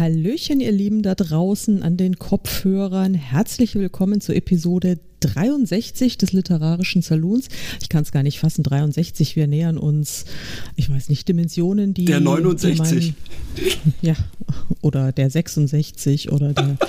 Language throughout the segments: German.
Hallöchen, ihr Lieben da draußen an den Kopfhörern. Herzlich willkommen zur Episode 63 des Literarischen Salons. Ich kann es gar nicht fassen, 63. Wir nähern uns, ich weiß nicht, Dimensionen, die. Der 69. Die mein, ja, oder der 66 oder der.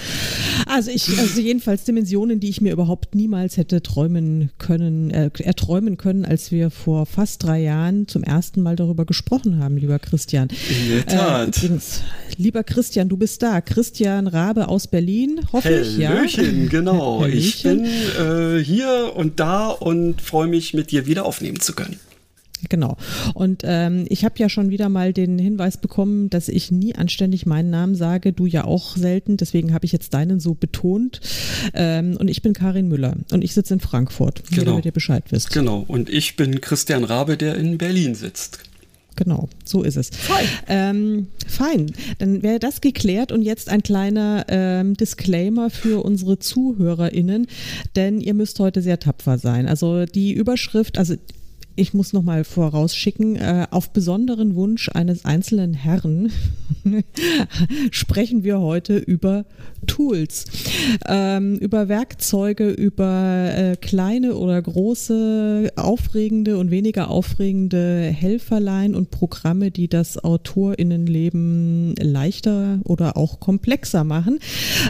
Also ich, also jedenfalls Dimensionen, die ich mir überhaupt niemals hätte träumen können, äh, erträumen können, als wir vor fast drei Jahren zum ersten Mal darüber gesprochen haben, lieber Christian. In der Tat. Äh, übrigens, lieber Christian, du bist da. Christian Rabe aus Berlin, hoffe ich, ja. Genau. Hallöchen. Ich bin äh, hier und da und freue mich, mit dir wieder aufnehmen zu können. Genau. Und ähm, ich habe ja schon wieder mal den Hinweis bekommen, dass ich nie anständig meinen Namen sage, du ja auch selten. Deswegen habe ich jetzt deinen so betont. Ähm, und ich bin Karin Müller und ich sitze in Frankfurt, genau. damit ihr Bescheid wisst. Genau. Und ich bin Christian Rabe, der in Berlin sitzt. Genau, so ist es. Fein. Ähm, fein. Dann wäre das geklärt und jetzt ein kleiner ähm, Disclaimer für unsere ZuhörerInnen, denn ihr müsst heute sehr tapfer sein. Also die Überschrift, also ich muss noch mal vorausschicken, äh, auf besonderen Wunsch eines einzelnen Herrn sprechen wir heute über Tools, ähm, über Werkzeuge, über äh, kleine oder große, aufregende und weniger aufregende Helferlein und Programme, die das AutorInnenleben leichter oder auch komplexer machen.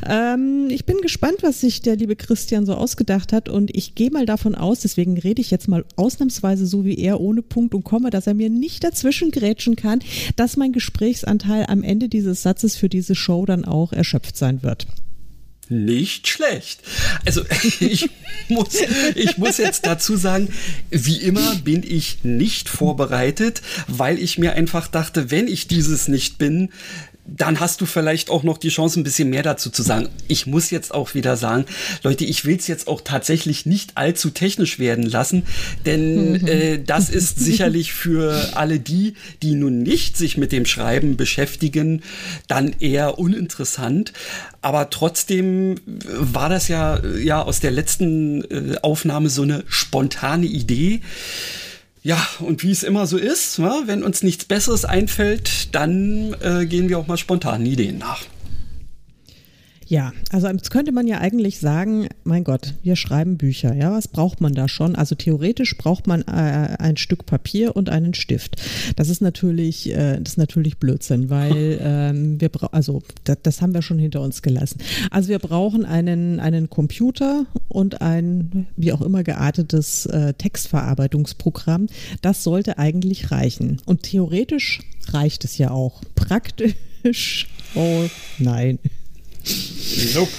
Ähm, ich bin gespannt, was sich der liebe Christian so ausgedacht hat und ich gehe mal davon aus, deswegen rede ich jetzt mal ausnahmsweise so wie er ohne Punkt und Komma, dass er mir nicht dazwischen grätschen kann, dass mein Gesprächsanteil am Ende dieses Satzes für diese Show dann auch erschöpft sein wird nicht schlecht. Also ich muss, ich muss jetzt dazu sagen, wie immer bin ich nicht vorbereitet, weil ich mir einfach dachte, wenn ich dieses nicht bin, dann hast du vielleicht auch noch die Chance, ein bisschen mehr dazu zu sagen. Ich muss jetzt auch wieder sagen, Leute, ich will es jetzt auch tatsächlich nicht allzu technisch werden lassen, denn mhm. äh, das ist sicherlich für alle die, die nun nicht sich mit dem Schreiben beschäftigen, dann eher uninteressant. Aber trotzdem war das ja, ja aus der letzten äh, Aufnahme so eine spontane Idee. Ja, und wie es immer so ist, ne, wenn uns nichts Besseres einfällt, dann äh, gehen wir auch mal spontanen Ideen nach. Ja, also jetzt könnte man ja eigentlich sagen, mein Gott, wir schreiben Bücher, ja, was braucht man da schon? Also theoretisch braucht man äh, ein Stück Papier und einen Stift. Das ist natürlich, äh, das ist natürlich Blödsinn, weil ähm, wir brauchen, also das, das, haben wir schon hinter uns gelassen. Also wir brauchen einen, einen Computer und ein, wie auch immer geartetes äh, Textverarbeitungsprogramm. Das sollte eigentlich reichen. Und theoretisch reicht es ja auch. Praktisch, oh nein. Nope.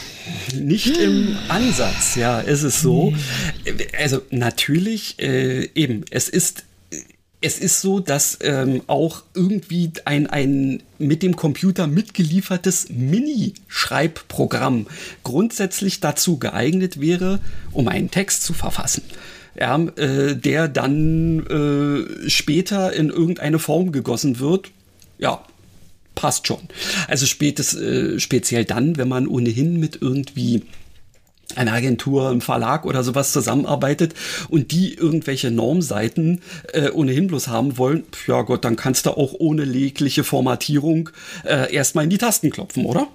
Nicht im Ansatz, ja, ist es so. Also natürlich, äh, eben, es ist es ist so, dass ähm, auch irgendwie ein, ein mit dem Computer mitgeliefertes Mini-Schreibprogramm grundsätzlich dazu geeignet wäre, um einen Text zu verfassen. Ja, äh, der dann äh, später in irgendeine Form gegossen wird. Ja, passt schon. Also spätes, äh, speziell dann, wenn man ohnehin mit irgendwie einer Agentur, einem Verlag oder sowas zusammenarbeitet und die irgendwelche Normseiten äh, ohnehin bloß haben wollen, ja Gott, dann kannst du auch ohne jegliche Formatierung äh, erstmal in die Tasten klopfen, oder?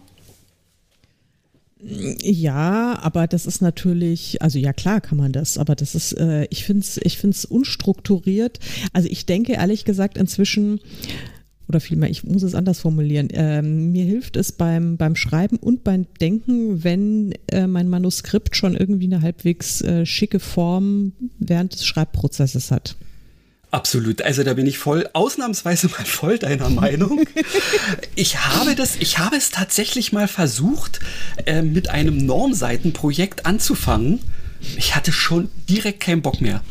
Ja, aber das ist natürlich, also ja klar kann man das, aber das ist, äh, ich finde es ich find's unstrukturiert. Also ich denke ehrlich gesagt inzwischen, oder vielmehr, ich muss es anders formulieren. Ähm, mir hilft es beim, beim Schreiben und beim Denken, wenn äh, mein Manuskript schon irgendwie eine halbwegs äh, schicke Form während des Schreibprozesses hat. Absolut. Also da bin ich voll, ausnahmsweise mal voll deiner Meinung. Ich habe das, ich habe es tatsächlich mal versucht, äh, mit einem Normseitenprojekt anzufangen. Ich hatte schon direkt keinen Bock mehr.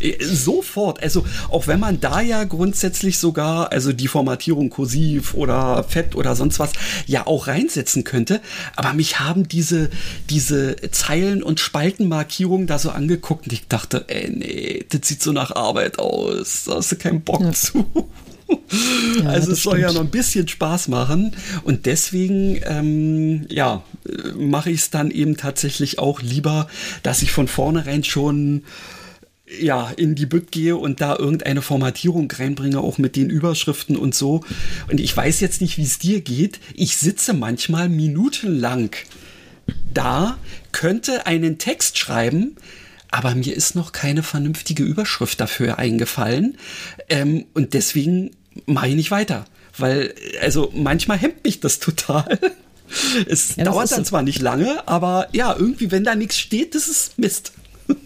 Äh, sofort. Also auch wenn man da ja grundsätzlich sogar, also die Formatierung kursiv oder fett oder sonst was, ja auch reinsetzen könnte. Aber mich haben diese, diese Zeilen- und Spaltenmarkierungen da so angeguckt und ich dachte, ey, nee, das sieht so nach Arbeit aus. Da hast du keinen Bock ja. zu. Ja, also es soll stimmt. ja noch ein bisschen Spaß machen und deswegen ähm, ja mache ich es dann eben tatsächlich auch lieber, dass ich von vornherein schon ja, in die Bütt gehe und da irgendeine Formatierung reinbringe, auch mit den Überschriften und so. Und ich weiß jetzt nicht, wie es dir geht. Ich sitze manchmal minutenlang da, könnte einen Text schreiben, aber mir ist noch keine vernünftige Überschrift dafür eingefallen. Ähm, und deswegen mache ich nicht weiter. Weil, also manchmal hemmt mich das total. Es ja, dauert dann zwar nicht lange, aber ja, irgendwie, wenn da nichts steht, das ist Mist.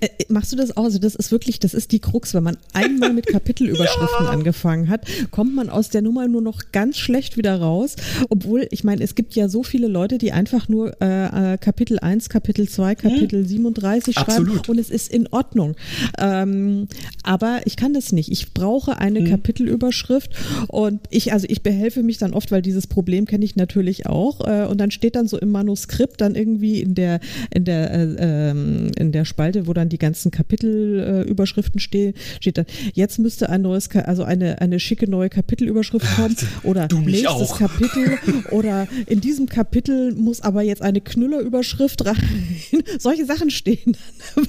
Äh, äh, machst du das auch? Also das ist wirklich, das ist die Krux. Wenn man einmal mit Kapitelüberschriften ja. angefangen hat, kommt man aus der Nummer nur noch ganz schlecht wieder raus. Obwohl, ich meine, es gibt ja so viele Leute, die einfach nur äh, äh Kapitel 1, Kapitel 2, Kapitel hm. 37 schreiben Absolut. und es ist in Ordnung. Ähm, aber ich kann das nicht. Ich brauche eine hm. Kapitelüberschrift und ich, also ich behelfe mich dann oft, weil dieses Problem kenne ich natürlich auch. Äh, und dann steht dann so im Manuskript dann irgendwie in der, in der, äh, ähm, in der Spalte Seite, wo dann die ganzen Kapitelüberschriften äh, stehen, steht dann, jetzt müsste ein neues, also eine, eine schicke neue Kapitelüberschrift kommen oder nächstes auch. Kapitel oder in diesem Kapitel muss aber jetzt eine Knüllerüberschrift rein. Solche Sachen stehen dann.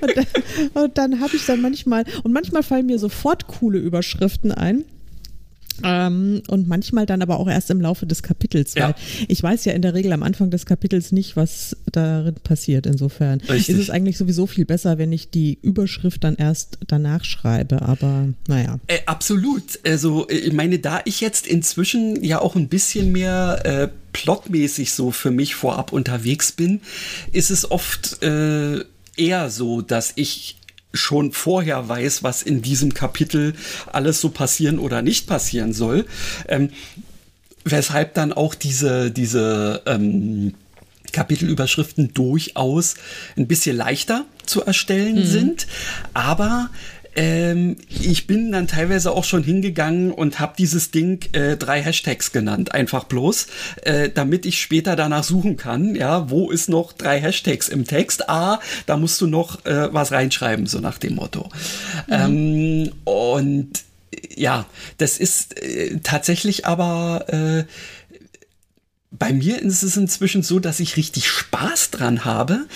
und dann, dann habe ich dann manchmal, und manchmal fallen mir sofort coole Überschriften ein. Ähm, und manchmal dann aber auch erst im Laufe des Kapitels, weil ja. ich weiß ja in der Regel am Anfang des Kapitels nicht, was darin passiert. Insofern Richtig. ist es eigentlich sowieso viel besser, wenn ich die Überschrift dann erst danach schreibe, aber naja. Äh, absolut. Also ich meine, da ich jetzt inzwischen ja auch ein bisschen mehr äh, plotmäßig so für mich vorab unterwegs bin, ist es oft äh, eher so, dass ich schon vorher weiß, was in diesem Kapitel alles so passieren oder nicht passieren soll. Ähm, weshalb dann auch diese, diese ähm, Kapitelüberschriften durchaus ein bisschen leichter zu erstellen mhm. sind. Aber ähm, ich bin dann teilweise auch schon hingegangen und habe dieses Ding äh, drei Hashtags genannt, einfach bloß, äh, damit ich später danach suchen kann, ja, wo ist noch drei Hashtags im Text? Ah, da musst du noch äh, was reinschreiben, so nach dem Motto. Mhm. Ähm, und ja, das ist äh, tatsächlich aber äh, bei mir ist es inzwischen so, dass ich richtig Spaß dran habe,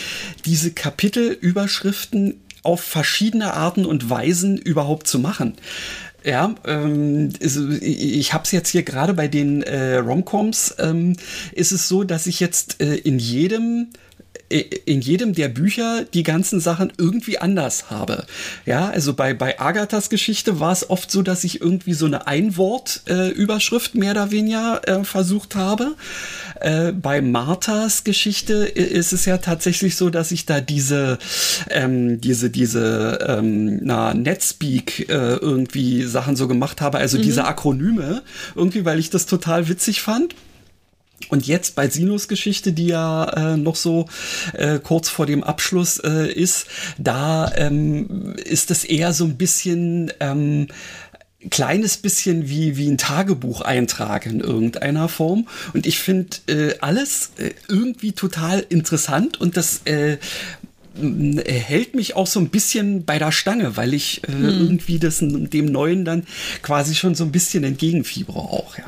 diese Kapitelüberschriften auf verschiedene Arten und Weisen überhaupt zu machen. Ja, ähm, ich habe es jetzt hier gerade bei den äh, Romcoms, ähm, ist es so, dass ich jetzt äh, in jedem in jedem der Bücher die ganzen Sachen irgendwie anders habe. Ja, also bei, bei Agathas Geschichte war es oft so, dass ich irgendwie so eine Einwort-Überschrift äh, mehr oder weniger äh, versucht habe. Äh, bei Marthas Geschichte ist es ja tatsächlich so, dass ich da diese, ähm, diese, diese, ähm, na, Netspeak äh, irgendwie Sachen so gemacht habe, also mhm. diese Akronyme, irgendwie, weil ich das total witzig fand. Und jetzt bei Sinus Geschichte, die ja äh, noch so äh, kurz vor dem Abschluss äh, ist, da ähm, ist es eher so ein bisschen ähm, kleines bisschen wie, wie ein Tagebucheintrag in irgendeiner Form. Und ich finde äh, alles äh, irgendwie total interessant und das äh, hält mich auch so ein bisschen bei der Stange, weil ich äh, hm. irgendwie das, dem Neuen dann quasi schon so ein bisschen entgegenfiebere auch, ja.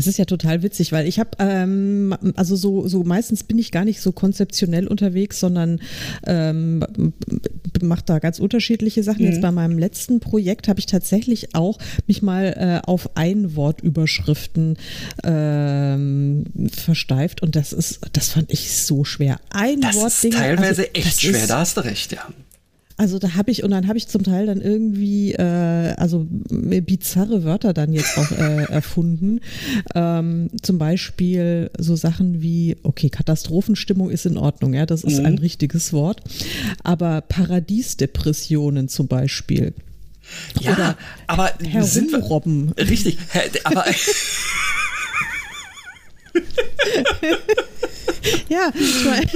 Das ist ja total witzig, weil ich habe, ähm, also so, so meistens bin ich gar nicht so konzeptionell unterwegs, sondern ähm, mache da ganz unterschiedliche Sachen. Mhm. Jetzt bei meinem letzten Projekt habe ich tatsächlich auch mich mal äh, auf Einwortüberschriften ähm, versteift und das ist, das fand ich so schwer. Einwortdinge. Das ist teilweise also, echt schwer, ist, da hast du recht, ja. Also da habe ich und dann habe ich zum Teil dann irgendwie äh, also bizarre Wörter dann jetzt auch äh, erfunden. Ähm, zum Beispiel so Sachen wie okay Katastrophenstimmung ist in Ordnung, ja, das ist mhm. ein richtiges Wort, aber Paradiesdepressionen zum Beispiel. Ja, Oder aber herumrobben. Richtig, aber ja, ich mein.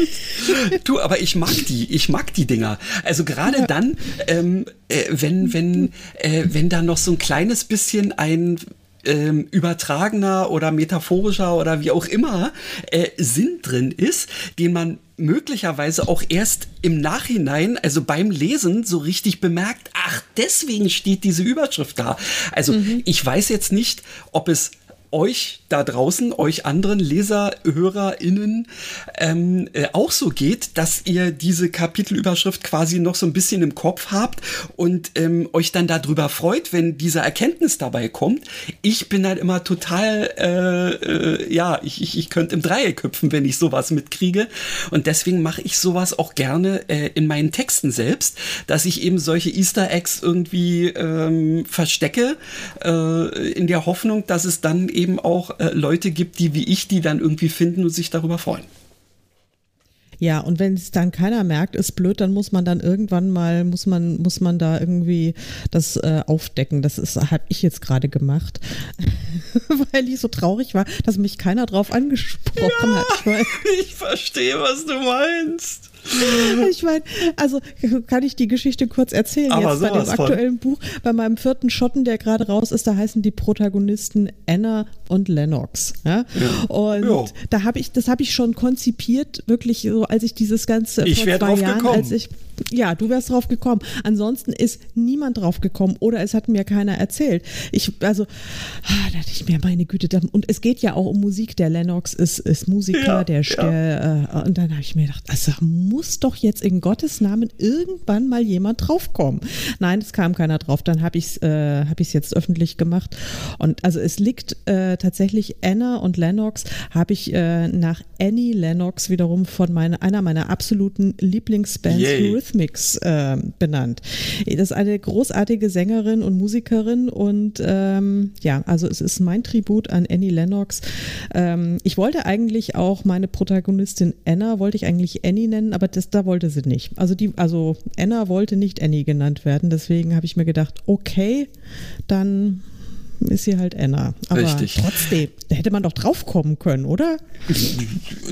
Du, aber ich mag die, ich mag die Dinger. Also gerade ja. dann, ähm, äh, wenn, wenn, äh, wenn da noch so ein kleines bisschen ein ähm, übertragener oder metaphorischer oder wie auch immer äh, Sinn drin ist, den man möglicherweise auch erst im Nachhinein, also beim Lesen, so richtig bemerkt, ach, deswegen steht diese Überschrift da. Also mhm. ich weiß jetzt nicht, ob es euch da draußen, euch anderen Leser, HörerInnen ähm, äh, auch so geht, dass ihr diese Kapitelüberschrift quasi noch so ein bisschen im Kopf habt und ähm, euch dann darüber freut, wenn diese Erkenntnis dabei kommt. Ich bin halt immer total, äh, äh, ja, ich, ich, ich könnte im Dreieck hüpfen, wenn ich sowas mitkriege. Und deswegen mache ich sowas auch gerne äh, in meinen Texten selbst, dass ich eben solche Easter Eggs irgendwie ähm, verstecke, äh, in der Hoffnung, dass es dann eben eben auch äh, Leute gibt, die wie ich, die dann irgendwie finden und sich darüber freuen. Ja, und wenn es dann keiner merkt, ist blöd, dann muss man dann irgendwann mal, muss man, muss man da irgendwie das äh, aufdecken. Das ist, habe ich jetzt gerade gemacht, weil ich so traurig war, dass mich keiner drauf angesprochen ja, hat. Ich, ich verstehe, was du meinst. Ich meine, also kann ich die Geschichte kurz erzählen. Aber Jetzt bei dem aktuellen von. Buch, bei meinem vierten Schotten, der gerade raus ist, da heißen die Protagonisten Anna und Lennox. Ja? ja. Und ja. da habe ich, das habe ich schon konzipiert, wirklich so, als ich dieses ganze ich vor zwei Jahren, gekommen. als ich ja, du wärst drauf gekommen. Ansonsten ist niemand drauf gekommen oder es hat mir keiner erzählt. Ich, also, ah, da dachte ich mir, meine Güte, da, und es geht ja auch um Musik. Der Lennox ist, ist Musiker, ja, der, ja. der äh, und dann habe ich mir gedacht, also muss doch jetzt in Gottes Namen irgendwann mal jemand draufkommen. Nein, es kam keiner drauf. Dann habe ich es äh, hab jetzt öffentlich gemacht. Und also es liegt äh, tatsächlich Anna und Lennox, habe ich äh, nach Annie Lennox wiederum von meine, einer meiner absoluten Lieblingsbands, Yay. Eurythmics äh, benannt. Das ist eine großartige Sängerin und Musikerin und ähm, ja, also es ist mein Tribut an Annie Lennox. Ähm, ich wollte eigentlich auch meine Protagonistin Anna, wollte ich eigentlich Annie nennen, aber das, da wollte sie nicht. Also die, also Anna wollte nicht Annie genannt werden, deswegen habe ich mir gedacht, okay, dann ist sie halt Anna. Aber Richtig. trotzdem, da hätte man doch drauf kommen können, oder?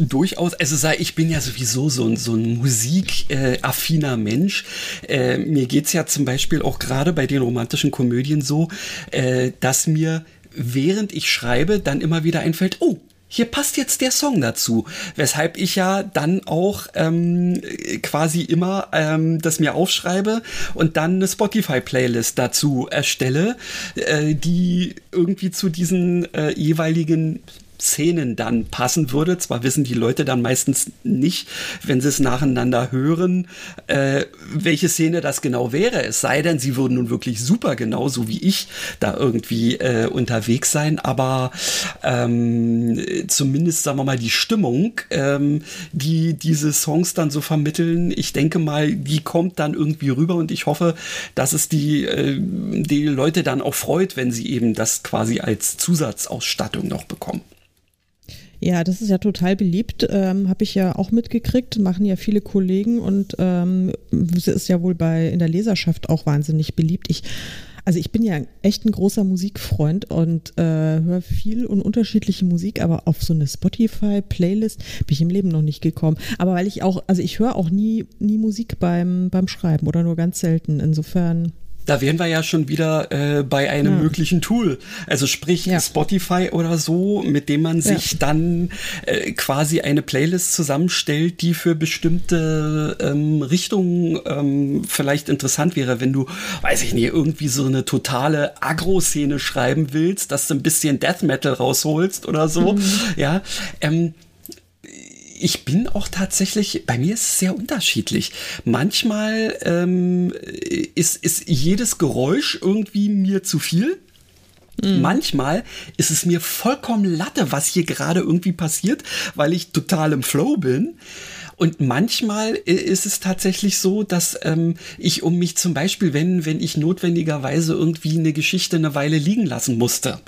Durchaus. Also sei, ich bin ja sowieso so ein, so ein musikaffiner Mensch. Äh, mir es ja zum Beispiel auch gerade bei den romantischen Komödien so, äh, dass mir während ich schreibe, dann immer wieder einfällt, oh, hier passt jetzt der Song dazu. Weshalb ich ja dann auch ähm, quasi immer ähm, das mir aufschreibe und dann eine Spotify-Playlist dazu erstelle, äh, die irgendwie zu diesen äh, jeweiligen Szenen dann passen würde. Zwar wissen die Leute dann meistens nicht, wenn sie es nacheinander hören, äh, welche Szene das genau wäre. Es sei denn, sie würden nun wirklich super genau, so wie ich, da irgendwie äh, unterwegs sein. Aber ähm, zumindest, sagen wir mal, die Stimmung, ähm, die diese Songs dann so vermitteln, ich denke mal, die kommt dann irgendwie rüber und ich hoffe, dass es die, äh, die Leute dann auch freut, wenn sie eben das quasi als Zusatzausstattung noch bekommen. Ja, das ist ja total beliebt, ähm, habe ich ja auch mitgekriegt, machen ja viele Kollegen und ähm, ist ja wohl bei in der Leserschaft auch wahnsinnig beliebt. Ich also ich bin ja echt ein großer Musikfreund und äh, höre viel und unterschiedliche Musik, aber auf so eine Spotify-Playlist bin ich im Leben noch nicht gekommen. Aber weil ich auch, also ich höre auch nie, nie Musik beim, beim Schreiben oder nur ganz selten. Insofern da wären wir ja schon wieder äh, bei einem ja. möglichen Tool. Also sprich ja. Spotify oder so, mit dem man sich ja. dann äh, quasi eine Playlist zusammenstellt, die für bestimmte ähm, Richtungen ähm, vielleicht interessant wäre, wenn du, weiß ich nicht, irgendwie so eine totale Agro-Szene schreiben willst, dass du ein bisschen Death Metal rausholst oder so. Mhm. Ja. Ähm, ich bin auch tatsächlich, bei mir ist es sehr unterschiedlich. Manchmal ähm, ist, ist jedes Geräusch irgendwie mir zu viel. Mhm. Manchmal ist es mir vollkommen Latte, was hier gerade irgendwie passiert, weil ich total im Flow bin. Und manchmal ist es tatsächlich so, dass ähm, ich um mich zum Beispiel, wenn, wenn ich notwendigerweise irgendwie eine Geschichte eine Weile liegen lassen musste,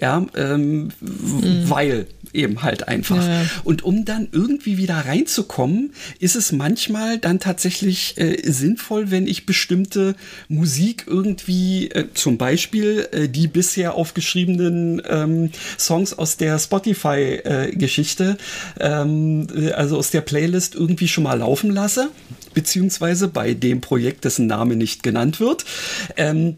Ja, ähm, mhm. weil eben halt einfach. Ja. Und um dann irgendwie wieder reinzukommen, ist es manchmal dann tatsächlich äh, sinnvoll, wenn ich bestimmte Musik irgendwie, äh, zum Beispiel äh, die bisher aufgeschriebenen ähm, Songs aus der Spotify-Geschichte, ähm, also aus der Playlist irgendwie schon mal laufen lasse, beziehungsweise bei dem Projekt, dessen Name nicht genannt wird. Ähm,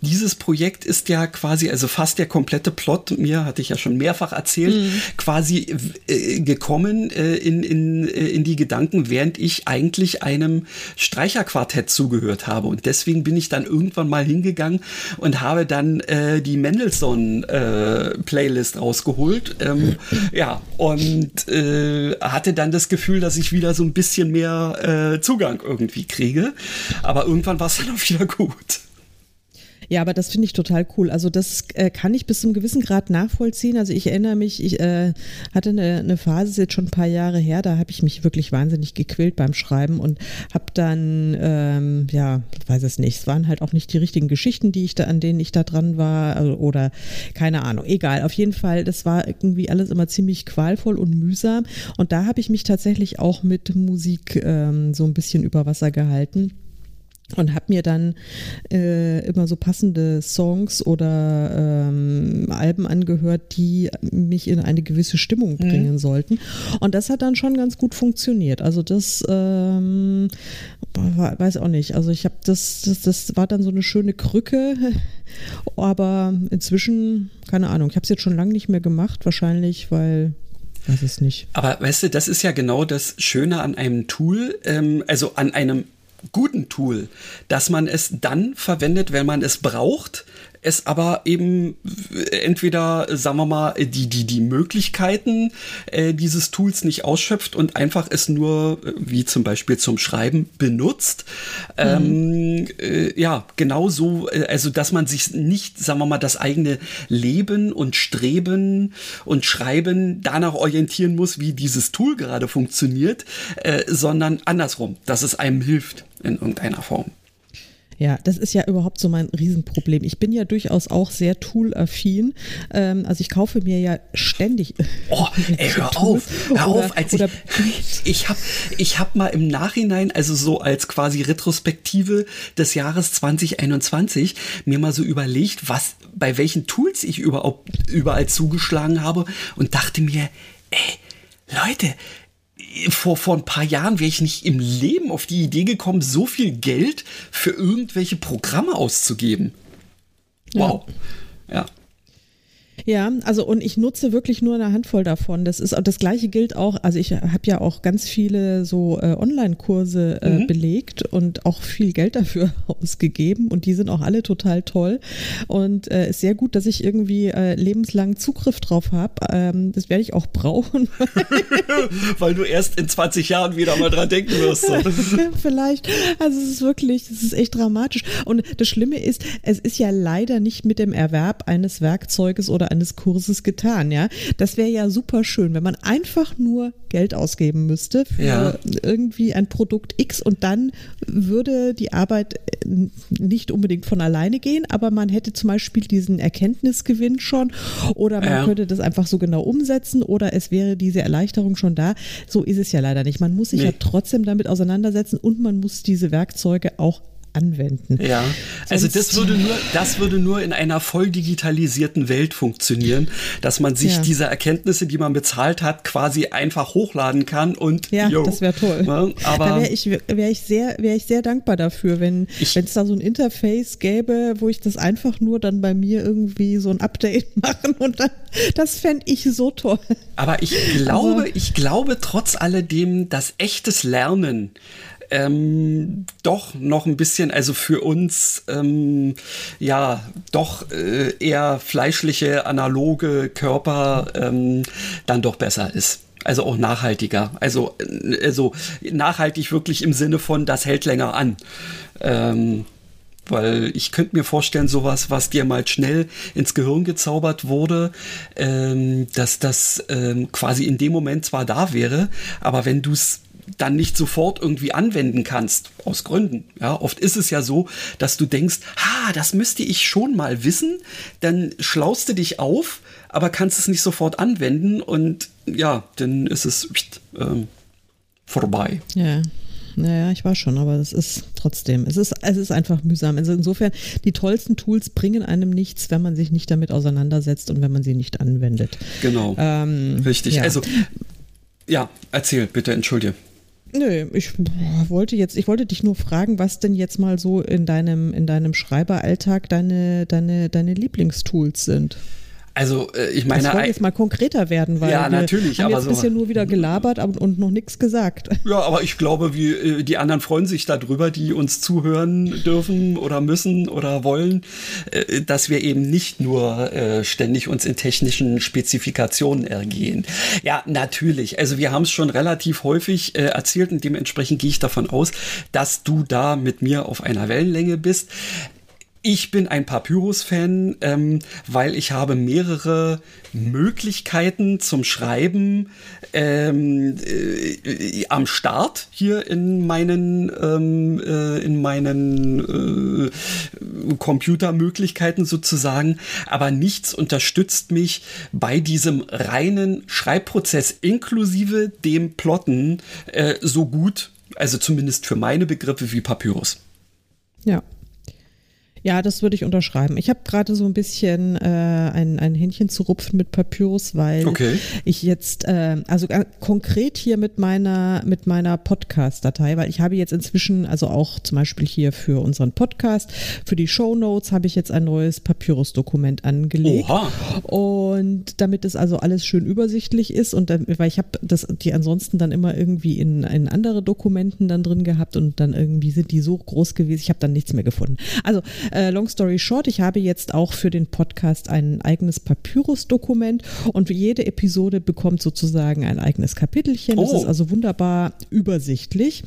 dieses Projekt ist ja quasi, also fast der komplette Plot, mir hatte ich ja schon mehrfach erzählt, mhm. quasi äh, gekommen äh, in, in, äh, in die Gedanken, während ich eigentlich einem Streicherquartett zugehört habe. Und deswegen bin ich dann irgendwann mal hingegangen und habe dann äh, die Mendelssohn-Playlist äh, rausgeholt. Ähm, ja, und äh, hatte dann das Gefühl, dass ich wieder so ein bisschen mehr Zugang irgendwie kriege. Aber irgendwann war es dann auch wieder gut. Ja, aber das finde ich total cool. Also das äh, kann ich bis zum gewissen Grad nachvollziehen. Also ich erinnere mich, ich äh, hatte eine, eine Phase, ist jetzt schon ein paar Jahre her, da habe ich mich wirklich wahnsinnig gequält beim Schreiben und habe dann, ähm, ja, weiß es nicht, es waren halt auch nicht die richtigen Geschichten, die ich da, an denen ich da dran war also, oder keine Ahnung, egal. Auf jeden Fall, das war irgendwie alles immer ziemlich qualvoll und mühsam und da habe ich mich tatsächlich auch mit Musik ähm, so ein bisschen über Wasser gehalten und habe mir dann äh, immer so passende Songs oder ähm, Alben angehört, die mich in eine gewisse Stimmung mhm. bringen mhm. sollten. Und das hat dann schon ganz gut funktioniert. Also das ähm, weiß auch nicht. Also ich habe das, das, das war dann so eine schöne Krücke, aber inzwischen keine Ahnung. Ich habe es jetzt schon lange nicht mehr gemacht, wahrscheinlich, weil weiß es nicht. Aber weißt du, das ist ja genau das Schöne an einem Tool, ähm, also an einem guten Tool, dass man es dann verwendet, wenn man es braucht, es aber eben entweder, sagen wir mal, die, die, die Möglichkeiten äh, dieses Tools nicht ausschöpft und einfach es nur, äh, wie zum Beispiel zum Schreiben, benutzt. Mhm. Ähm, äh, ja, genau so, äh, also dass man sich nicht, sagen wir mal, das eigene Leben und Streben und Schreiben danach orientieren muss, wie dieses Tool gerade funktioniert, äh, sondern andersrum, dass es einem hilft in irgendeiner Form. Ja, das ist ja überhaupt so mein Riesenproblem. Ich bin ja durchaus auch sehr tool-affin. Ähm, also ich kaufe mir ja ständig. Oh, ey, hör auf, hör oder, auf. Als ich ich habe ich hab mal im Nachhinein, also so als quasi Retrospektive des Jahres 2021, mir mal so überlegt, was, bei welchen Tools ich überhaupt überall zugeschlagen habe und dachte mir, ey, Leute, vor, vor ein paar Jahren wäre ich nicht im Leben auf die Idee gekommen, so viel Geld für irgendwelche Programme auszugeben. Wow. Ja. ja. Ja, also und ich nutze wirklich nur eine Handvoll davon. Das ist das gleiche gilt auch, also ich habe ja auch ganz viele so äh, Online-Kurse äh, mhm. belegt und auch viel Geld dafür ausgegeben und die sind auch alle total toll und äh, ist sehr gut, dass ich irgendwie äh, lebenslang Zugriff drauf habe. Ähm, das werde ich auch brauchen. Weil du erst in 20 Jahren wieder mal dran denken wirst. So. Vielleicht. Also es ist wirklich, es ist echt dramatisch. Und das Schlimme ist, es ist ja leider nicht mit dem Erwerb eines Werkzeuges oder eines Kurses getan, ja. Das wäre ja super schön, wenn man einfach nur Geld ausgeben müsste für ja. irgendwie ein Produkt X und dann würde die Arbeit äh, nicht unbedingt von alleine gehen, aber man hätte zum Beispiel diesen Erkenntnisgewinn schon oder man ja. könnte das einfach so genau umsetzen oder es wäre diese Erleichterung schon da. So ist es ja leider nicht. Man muss sich nee. ja trotzdem damit auseinandersetzen und man muss diese Werkzeuge auch anwenden. Ja, also das würde nur, das würde nur in einer voll digitalisierten Welt funktionieren, dass man sich ja. diese Erkenntnisse, die man bezahlt hat, quasi einfach hochladen kann und ja, yo, das wäre toll. Ne? Aber da wäre ich, wäre ich sehr, wäre ich sehr dankbar dafür, wenn es da so ein Interface gäbe, wo ich das einfach nur dann bei mir irgendwie so ein Update machen und dann, das fände ich so toll. Aber ich glaube, aber, ich glaube trotz alledem, dass echtes Lernen ähm, doch noch ein bisschen, also für uns, ähm, ja, doch äh, eher fleischliche, analoge Körper ähm, dann doch besser ist. Also auch nachhaltiger. Also, äh, also nachhaltig wirklich im Sinne von, das hält länger an. Ähm, weil ich könnte mir vorstellen, sowas, was dir mal schnell ins Gehirn gezaubert wurde, ähm, dass das ähm, quasi in dem Moment zwar da wäre, aber wenn du es dann nicht sofort irgendwie anwenden kannst, aus Gründen. Ja, oft ist es ja so, dass du denkst, ha, das müsste ich schon mal wissen, dann schlaust du dich auf, aber kannst es nicht sofort anwenden und ja, dann ist es ähm, vorbei. Ja. Naja, ich war schon, aber es ist trotzdem, es ist, es ist einfach mühsam. Also insofern, die tollsten Tools bringen einem nichts, wenn man sich nicht damit auseinandersetzt und wenn man sie nicht anwendet. Genau. Ähm, Richtig. Ja. Also, ja, erzähl bitte, entschuldige. Nö, ich wollte jetzt, ich wollte dich nur fragen, was denn jetzt mal so in deinem, in deinem Schreiberalltag deine, deine, deine Lieblingstools sind. Also äh, ich meine, das soll jetzt mal konkreter werden, weil ja, natürlich, wir haben aber jetzt so bisher nur wieder gelabert und noch nichts gesagt. Ja, aber ich glaube, wie, äh, die anderen freuen sich darüber, die uns zuhören dürfen oder müssen oder wollen, äh, dass wir eben nicht nur äh, ständig uns in technischen Spezifikationen ergehen. Ja, natürlich. Also wir haben es schon relativ häufig äh, erzählt und dementsprechend gehe ich davon aus, dass du da mit mir auf einer Wellenlänge bist. Ich bin ein Papyrus-Fan, ähm, weil ich habe mehrere Möglichkeiten zum Schreiben ähm, äh, am Start hier in meinen ähm, äh, in meinen äh, Computermöglichkeiten sozusagen, aber nichts unterstützt mich bei diesem reinen Schreibprozess inklusive dem Plotten äh, so gut, also zumindest für meine Begriffe wie Papyrus. Ja, ja, das würde ich unterschreiben. Ich habe gerade so ein bisschen äh, ein, ein Händchen zu rupfen mit Papyrus, weil okay. ich jetzt, äh, also konkret hier mit meiner, mit meiner Podcast-Datei, weil ich habe jetzt inzwischen, also auch zum Beispiel hier für unseren Podcast, für die Show Notes habe ich jetzt ein neues Papyrus-Dokument angelegt. Oha. Und damit es also alles schön übersichtlich ist und dann, weil ich habe das, die ansonsten dann immer irgendwie in, in andere Dokumenten dann drin gehabt und dann irgendwie sind die so groß gewesen, ich habe dann nichts mehr gefunden. Also äh, long story short, ich habe jetzt auch für den Podcast ein eigenes Papyrus-Dokument und jede Episode bekommt sozusagen ein eigenes Kapitelchen. Das oh. ist also wunderbar übersichtlich.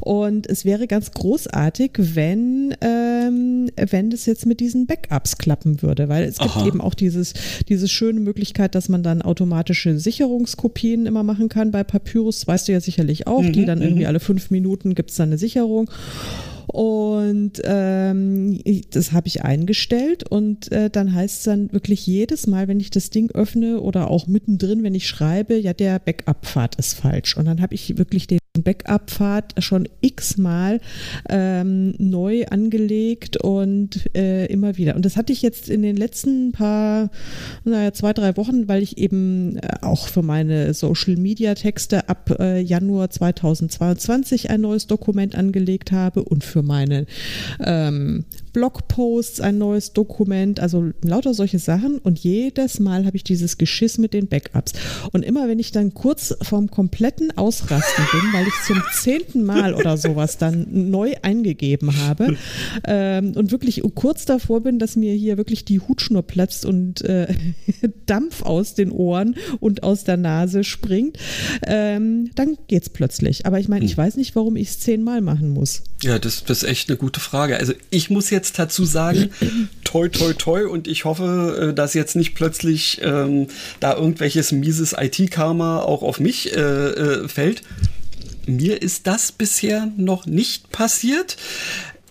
Und es wäre ganz großartig, wenn, ähm, wenn das jetzt mit diesen Backups klappen würde, weil es Aha. gibt eben auch dieses, diese schöne Möglichkeit, dass man dann automatische Sicherungskopien immer machen kann bei Papyrus, weißt du ja sicherlich auch, mhm, die dann irgendwie mhm. alle fünf Minuten gibt es dann eine Sicherung. Und ähm, das habe ich eingestellt und äh, dann heißt es dann wirklich jedes Mal, wenn ich das Ding öffne oder auch mittendrin, wenn ich schreibe, ja, der Backup-Pfad ist falsch. Und dann habe ich wirklich den Backup-Pfad schon x-mal ähm, neu angelegt und äh, immer wieder. Und das hatte ich jetzt in den letzten paar, naja, zwei, drei Wochen, weil ich eben äh, auch für meine Social-Media-Texte ab äh, Januar 2022 ein neues Dokument angelegt habe und für meine ähm, Blogposts ein neues Dokument, also lauter solche Sachen. Und jedes Mal habe ich dieses Geschiss mit den Backups. Und immer wenn ich dann kurz vorm kompletten Ausrasten bin, weil ich zum zehnten Mal oder sowas dann neu eingegeben habe ähm, und wirklich kurz davor bin, dass mir hier wirklich die Hutschnur platzt und äh, Dampf aus den Ohren und aus der Nase springt, ähm, dann geht's plötzlich. Aber ich meine, ich hm. weiß nicht, warum ich es zehnmal machen muss. Ja, das, das ist echt eine gute Frage. Also ich muss jetzt dazu sagen, toi, toi, toi und ich hoffe, äh, dass jetzt nicht plötzlich ähm, da irgendwelches mieses IT-Karma auch auf mich äh, äh, fällt. Mir ist das bisher noch nicht passiert.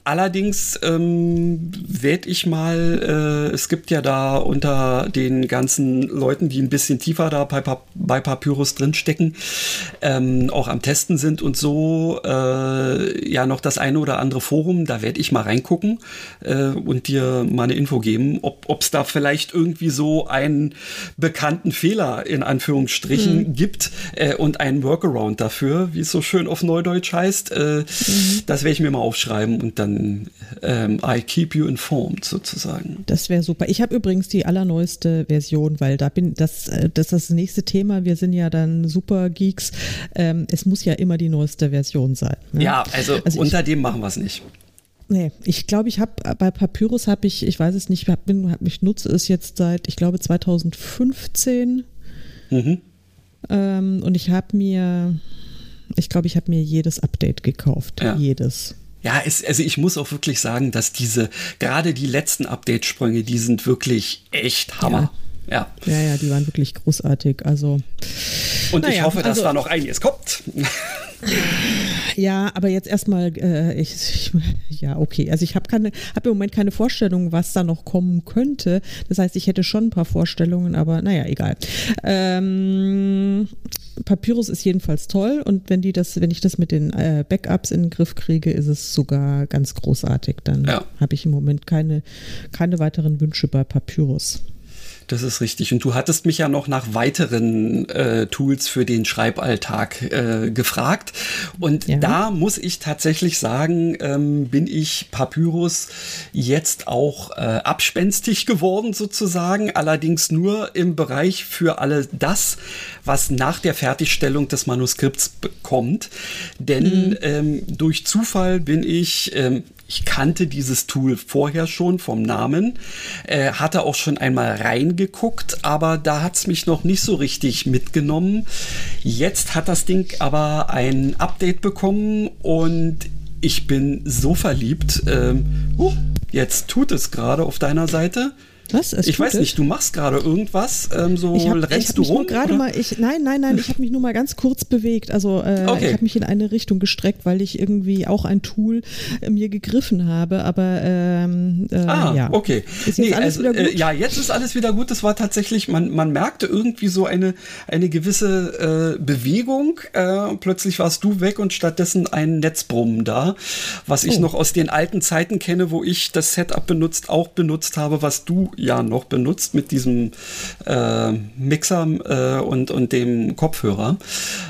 Allerdings ähm, werde ich mal, äh, es gibt ja da unter den ganzen Leuten, die ein bisschen tiefer da bei, bei Papyrus drinstecken, ähm, auch am Testen sind und so, äh, ja noch das eine oder andere Forum, da werde ich mal reingucken äh, und dir mal eine Info geben, ob es da vielleicht irgendwie so einen bekannten Fehler in Anführungsstrichen mhm. gibt äh, und einen Workaround dafür, wie es so schön auf Neudeutsch heißt. Äh, mhm. Das werde ich mir mal aufschreiben und dann dann ähm, I keep you informed sozusagen. Das wäre super. Ich habe übrigens die allerneueste Version, weil da bin das, äh, das ist das nächste Thema. Wir sind ja dann super Geeks. Ähm, es muss ja immer die neueste Version sein. Ne? Ja, also, also unter ich, dem machen wir es nicht. Nee, ich glaube, ich habe bei Papyrus habe ich, ich weiß es nicht, hab, bin, hab, ich nutze es jetzt seit, ich glaube, 2015. Mhm. Ähm, und ich habe mir, ich glaube, ich habe mir jedes Update gekauft. Ja. Jedes. Ja, es, also ich muss auch wirklich sagen, dass diese, gerade die letzten Update-Sprünge, die sind wirklich echt Hammer. Ja. ja. Ja, ja, die waren wirklich großartig. Also. Und ich hoffe, dass also, da noch einiges kommt. Ja, aber jetzt erstmal, äh, ich, ich, ja, okay. Also ich habe keine, habe im Moment keine Vorstellung, was da noch kommen könnte. Das heißt, ich hätte schon ein paar Vorstellungen, aber naja, egal. Ähm, Papyrus ist jedenfalls toll und wenn die das, wenn ich das mit den äh, Backups in den Griff kriege, ist es sogar ganz großartig. Dann ja. habe ich im Moment keine, keine weiteren Wünsche bei Papyrus. Das ist richtig. Und du hattest mich ja noch nach weiteren äh, Tools für den Schreiballtag äh, gefragt. Und ja. da muss ich tatsächlich sagen, ähm, bin ich Papyrus jetzt auch äh, abspenstig geworden sozusagen. Allerdings nur im Bereich für alle das, was nach der Fertigstellung des Manuskripts kommt. Denn mhm. ähm, durch Zufall bin ich ähm, ich kannte dieses Tool vorher schon vom Namen, äh, hatte auch schon einmal reingeguckt, aber da hat es mich noch nicht so richtig mitgenommen. Jetzt hat das Ding aber ein Update bekommen und ich bin so verliebt. Ähm, uh, jetzt tut es gerade auf deiner Seite. Was? Ich weiß nicht, du machst gerade irgendwas, ähm, so ich hab, rennst ich du rum? Gerade mal, ich, nein, nein, nein, ich habe mich nur mal ganz kurz bewegt. Also äh, okay. ich habe mich in eine Richtung gestreckt, weil ich irgendwie auch ein Tool äh, mir gegriffen habe. Aber ähm, äh, ah, ja. okay. Ist jetzt nee, alles also, wieder äh, gut? ja, jetzt ist alles wieder gut. Das war tatsächlich, man, man merkte irgendwie so eine, eine gewisse äh, Bewegung. Äh, plötzlich warst du weg und stattdessen ein Netzbrummen da, was ich oh. noch aus den alten Zeiten kenne, wo ich das Setup benutzt, auch benutzt habe, was du Jahren noch benutzt mit diesem äh, Mixer äh, und, und dem Kopfhörer. Mhm.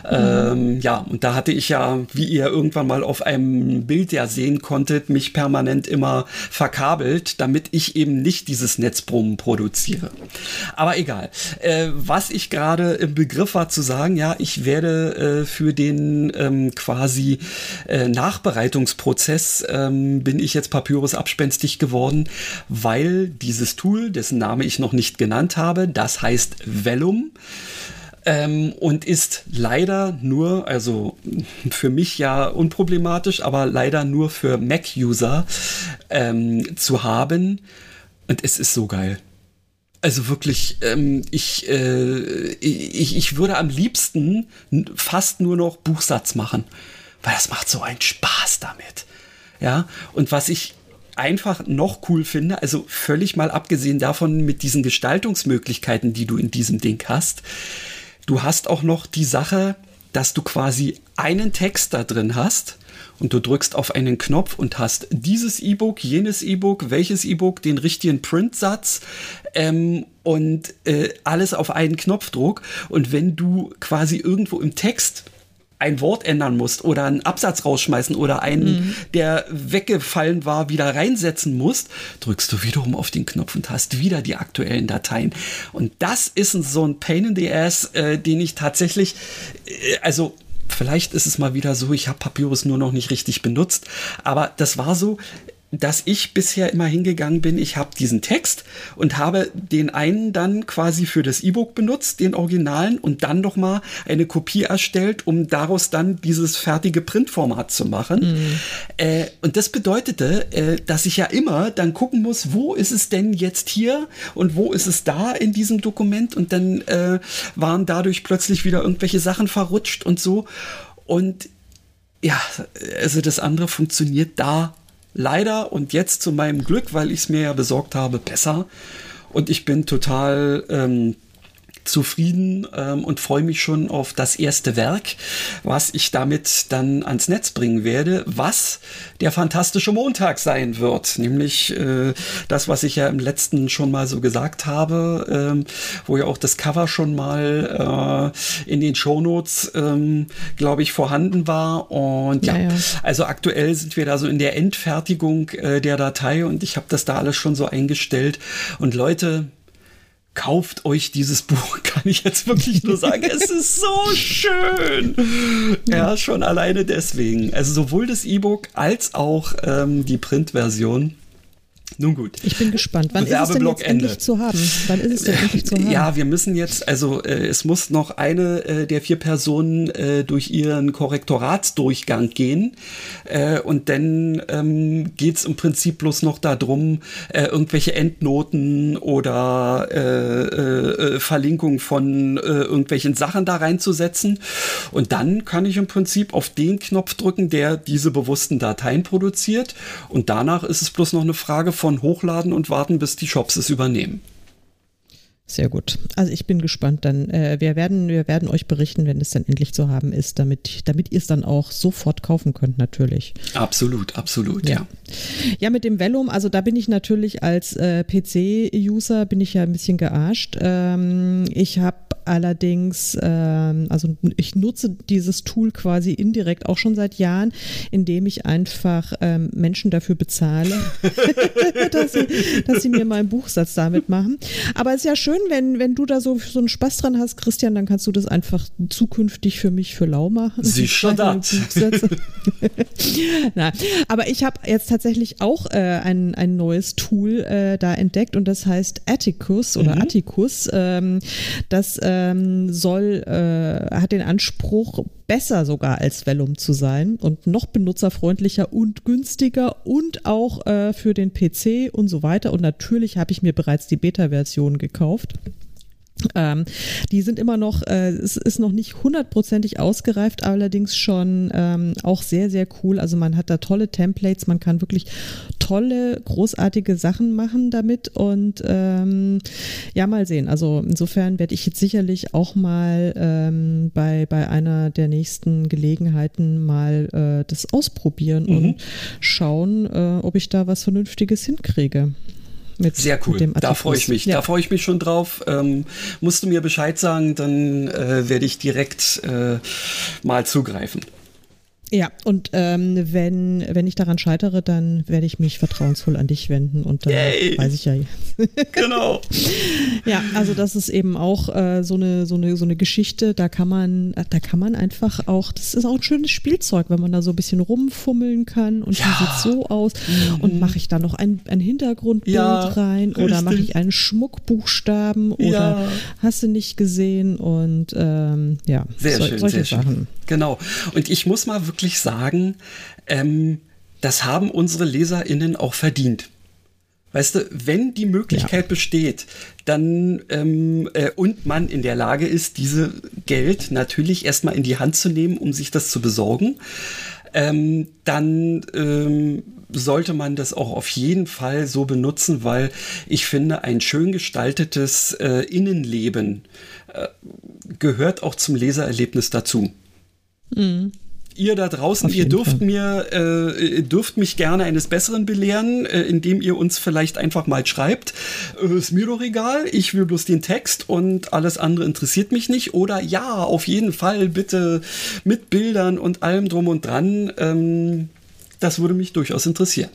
Ähm, ja, und da hatte ich ja, wie ihr irgendwann mal auf einem Bild ja sehen konntet, mich permanent immer verkabelt, damit ich eben nicht dieses Netzbrummen produziere. Aber egal. Äh, was ich gerade im Begriff war zu sagen, ja, ich werde äh, für den ähm, quasi äh, Nachbereitungsprozess ähm, bin ich jetzt Papyrus abspenstig geworden, weil dieses Tool Tool, dessen Name ich noch nicht genannt habe. Das heißt Vellum. Ähm, und ist leider nur, also für mich ja unproblematisch, aber leider nur für Mac-User ähm, zu haben. Und es ist so geil. Also wirklich, ähm, ich, äh, ich, ich würde am liebsten fast nur noch Buchsatz machen, weil das macht so einen Spaß damit. Ja, und was ich einfach noch cool finde, also völlig mal abgesehen davon mit diesen Gestaltungsmöglichkeiten, die du in diesem Ding hast, du hast auch noch die Sache, dass du quasi einen Text da drin hast und du drückst auf einen Knopf und hast dieses E-Book, jenes E-Book, welches E-Book, den richtigen Printsatz ähm, und äh, alles auf einen Knopfdruck. Und wenn du quasi irgendwo im Text ein Wort ändern musst oder einen Absatz rausschmeißen oder einen, mhm. der weggefallen war, wieder reinsetzen musst, drückst du wiederum auf den Knopf und hast wieder die aktuellen Dateien. Und das ist so ein Pain in the Ass, äh, den ich tatsächlich, äh, also vielleicht ist es mal wieder so, ich habe Papyrus nur noch nicht richtig benutzt, aber das war so, dass ich bisher immer hingegangen bin, ich habe diesen Text und habe den einen dann quasi für das E-Book benutzt, den originalen, und dann noch mal eine Kopie erstellt, um daraus dann dieses fertige Printformat zu machen. Mhm. Äh, und das bedeutete, äh, dass ich ja immer dann gucken muss, wo ist es denn jetzt hier und wo ist es da in diesem Dokument und dann äh, waren dadurch plötzlich wieder irgendwelche Sachen verrutscht und so. Und ja, also das andere funktioniert da leider und jetzt zu meinem Glück, weil ich es mir ja besorgt habe, besser. Und ich bin total ähm, zufrieden ähm, und freue mich schon auf das erste Werk, was ich damit dann ans Netz bringen werde, was der fantastische Montag sein wird, nämlich äh, das, was ich ja im letzten schon mal so gesagt habe, ähm, wo ja auch das Cover schon mal äh, in den Shownotes, ähm, glaube ich, vorhanden war. Und ja, ja, ja, also aktuell sind wir da so in der Endfertigung äh, der Datei. Und ich habe das da alles schon so eingestellt. Und Leute, kauft euch dieses Buch, kann ich jetzt wirklich nur sagen. es ist so schön. Ja, schon alleine deswegen. Also sowohl das E-Book als auch ähm, die Printversion Nun gut. Ich bin gespannt. Wann ist es denn jetzt endlich zu haben? Wann ist es denn endlich zu haben? Ja, wir müssen jetzt, also äh, es muss noch eine äh, der vier Personen äh, durch ihren Korrektoratsdurchgang gehen. Äh, und dann ähm, geht es im Prinzip bloß noch darum, äh, irgendwelche Endnoten oder äh, Verlinkung von irgendwelchen Sachen da reinzusetzen. Und dann kann ich im Prinzip auf den Knopf drücken, der diese bewussten Dateien produziert. Und danach ist es bloß noch eine Frage von hochladen und warten, bis die Shops es übernehmen. Sehr gut. Also ich bin gespannt. Dann äh, wir werden wir werden euch berichten, wenn es dann endlich zu haben ist, damit damit ihr es dann auch sofort kaufen könnt natürlich. Absolut, absolut, ja. Ja, ja mit dem Vellum, also da bin ich natürlich als äh, PC-User bin ich ja ein bisschen gearscht. Ähm, ich habe allerdings, ähm, also ich nutze dieses Tool quasi indirekt auch schon seit Jahren, indem ich einfach ähm, Menschen dafür bezahle, dass, sie, dass sie mir meinen Buchsatz damit machen. Aber es ist ja schön, wenn, wenn du da so, so einen Spaß dran hast, Christian, dann kannst du das einfach zukünftig für mich für lau machen. Sie schon das. Na, aber ich habe jetzt tatsächlich auch äh, ein, ein neues Tool äh, da entdeckt und das heißt Atticus oder mhm. Atticus. Ähm, das ähm, soll, äh, hat den Anspruch, besser sogar als Vellum zu sein und noch benutzerfreundlicher und günstiger und auch äh, für den PC und so weiter. Und natürlich habe ich mir bereits die Beta-Version gekauft. Ähm, die sind immer noch, äh, es ist noch nicht hundertprozentig ausgereift, allerdings schon ähm, auch sehr, sehr cool. Also man hat da tolle Templates, man kann wirklich tolle, großartige Sachen machen damit und ähm, ja, mal sehen. Also insofern werde ich jetzt sicherlich auch mal ähm, bei, bei einer der nächsten Gelegenheiten mal äh, das ausprobieren mhm. und schauen, äh, ob ich da was Vernünftiges hinkriege. Mit, Sehr cool. da freue ich mich. Ja. Da freue ich mich schon drauf. Ähm, musst du mir Bescheid sagen, dann äh, werde ich direkt äh, mal zugreifen. Ja, und ähm, wenn, wenn ich daran scheitere, dann werde ich mich vertrauensvoll an dich wenden und dann Yay. weiß ich ja. genau. ja, also das ist eben auch äh, so, eine, so, eine, so eine Geschichte, da kann man, da kann man einfach auch, das ist auch ein schönes Spielzeug, wenn man da so ein bisschen rumfummeln kann und ja. die sieht so aus mhm. und mache ich da noch ein, ein Hintergrundbild ja, rein richtig. oder mache ich einen Schmuckbuchstaben oder ja. hast du nicht gesehen und ähm, ja, sehr so, schön, solche sehr Sachen. Schön. Genau. Und ich muss mal wirklich sagen, ähm, das haben unsere LeserInnen auch verdient. Weißt du, wenn die Möglichkeit ja. besteht, dann ähm, äh, und man in der Lage ist, diese Geld natürlich erstmal in die Hand zu nehmen, um sich das zu besorgen, ähm, dann ähm, sollte man das auch auf jeden Fall so benutzen, weil ich finde, ein schön gestaltetes äh, Innenleben äh, gehört auch zum Lesererlebnis dazu. Mhm. Ihr da draußen, ihr dürft Fall. mir, äh, dürft mich gerne eines Besseren belehren, äh, indem ihr uns vielleicht einfach mal schreibt, äh, ist mir doch egal, ich will bloß den Text und alles andere interessiert mich nicht. Oder ja, auf jeden Fall bitte mit Bildern und allem drum und dran. Ähm, das würde mich durchaus interessieren.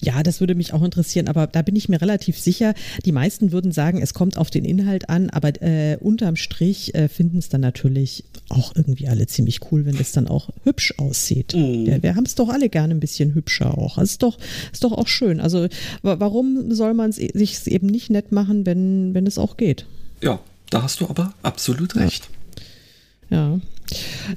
Ja, das würde mich auch interessieren, aber da bin ich mir relativ sicher. Die meisten würden sagen, es kommt auf den Inhalt an, aber äh, unterm Strich äh, finden es dann natürlich auch irgendwie alle ziemlich cool, wenn es dann auch hübsch aussieht. Mm. Ja, wir haben es doch alle gerne ein bisschen hübscher auch. Das ist doch, ist doch auch schön. Also warum soll man es sich eben nicht nett machen, wenn, wenn es auch geht? Ja, da hast du aber absolut recht. Ja. ja.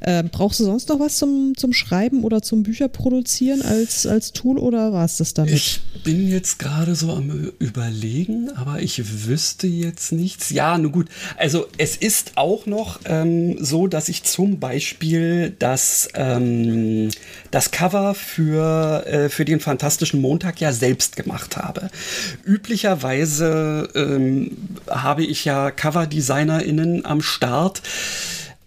Äh, brauchst du sonst noch was zum, zum Schreiben oder zum Bücherproduzieren als, als Tool oder war es das damit? Ich bin jetzt gerade so am Überlegen, aber ich wüsste jetzt nichts. Ja, nun gut. Also es ist auch noch ähm, so, dass ich zum Beispiel das, ähm, das Cover für, äh, für den Fantastischen Montag ja selbst gemacht habe. Üblicherweise ähm, habe ich ja CoverdesignerInnen am Start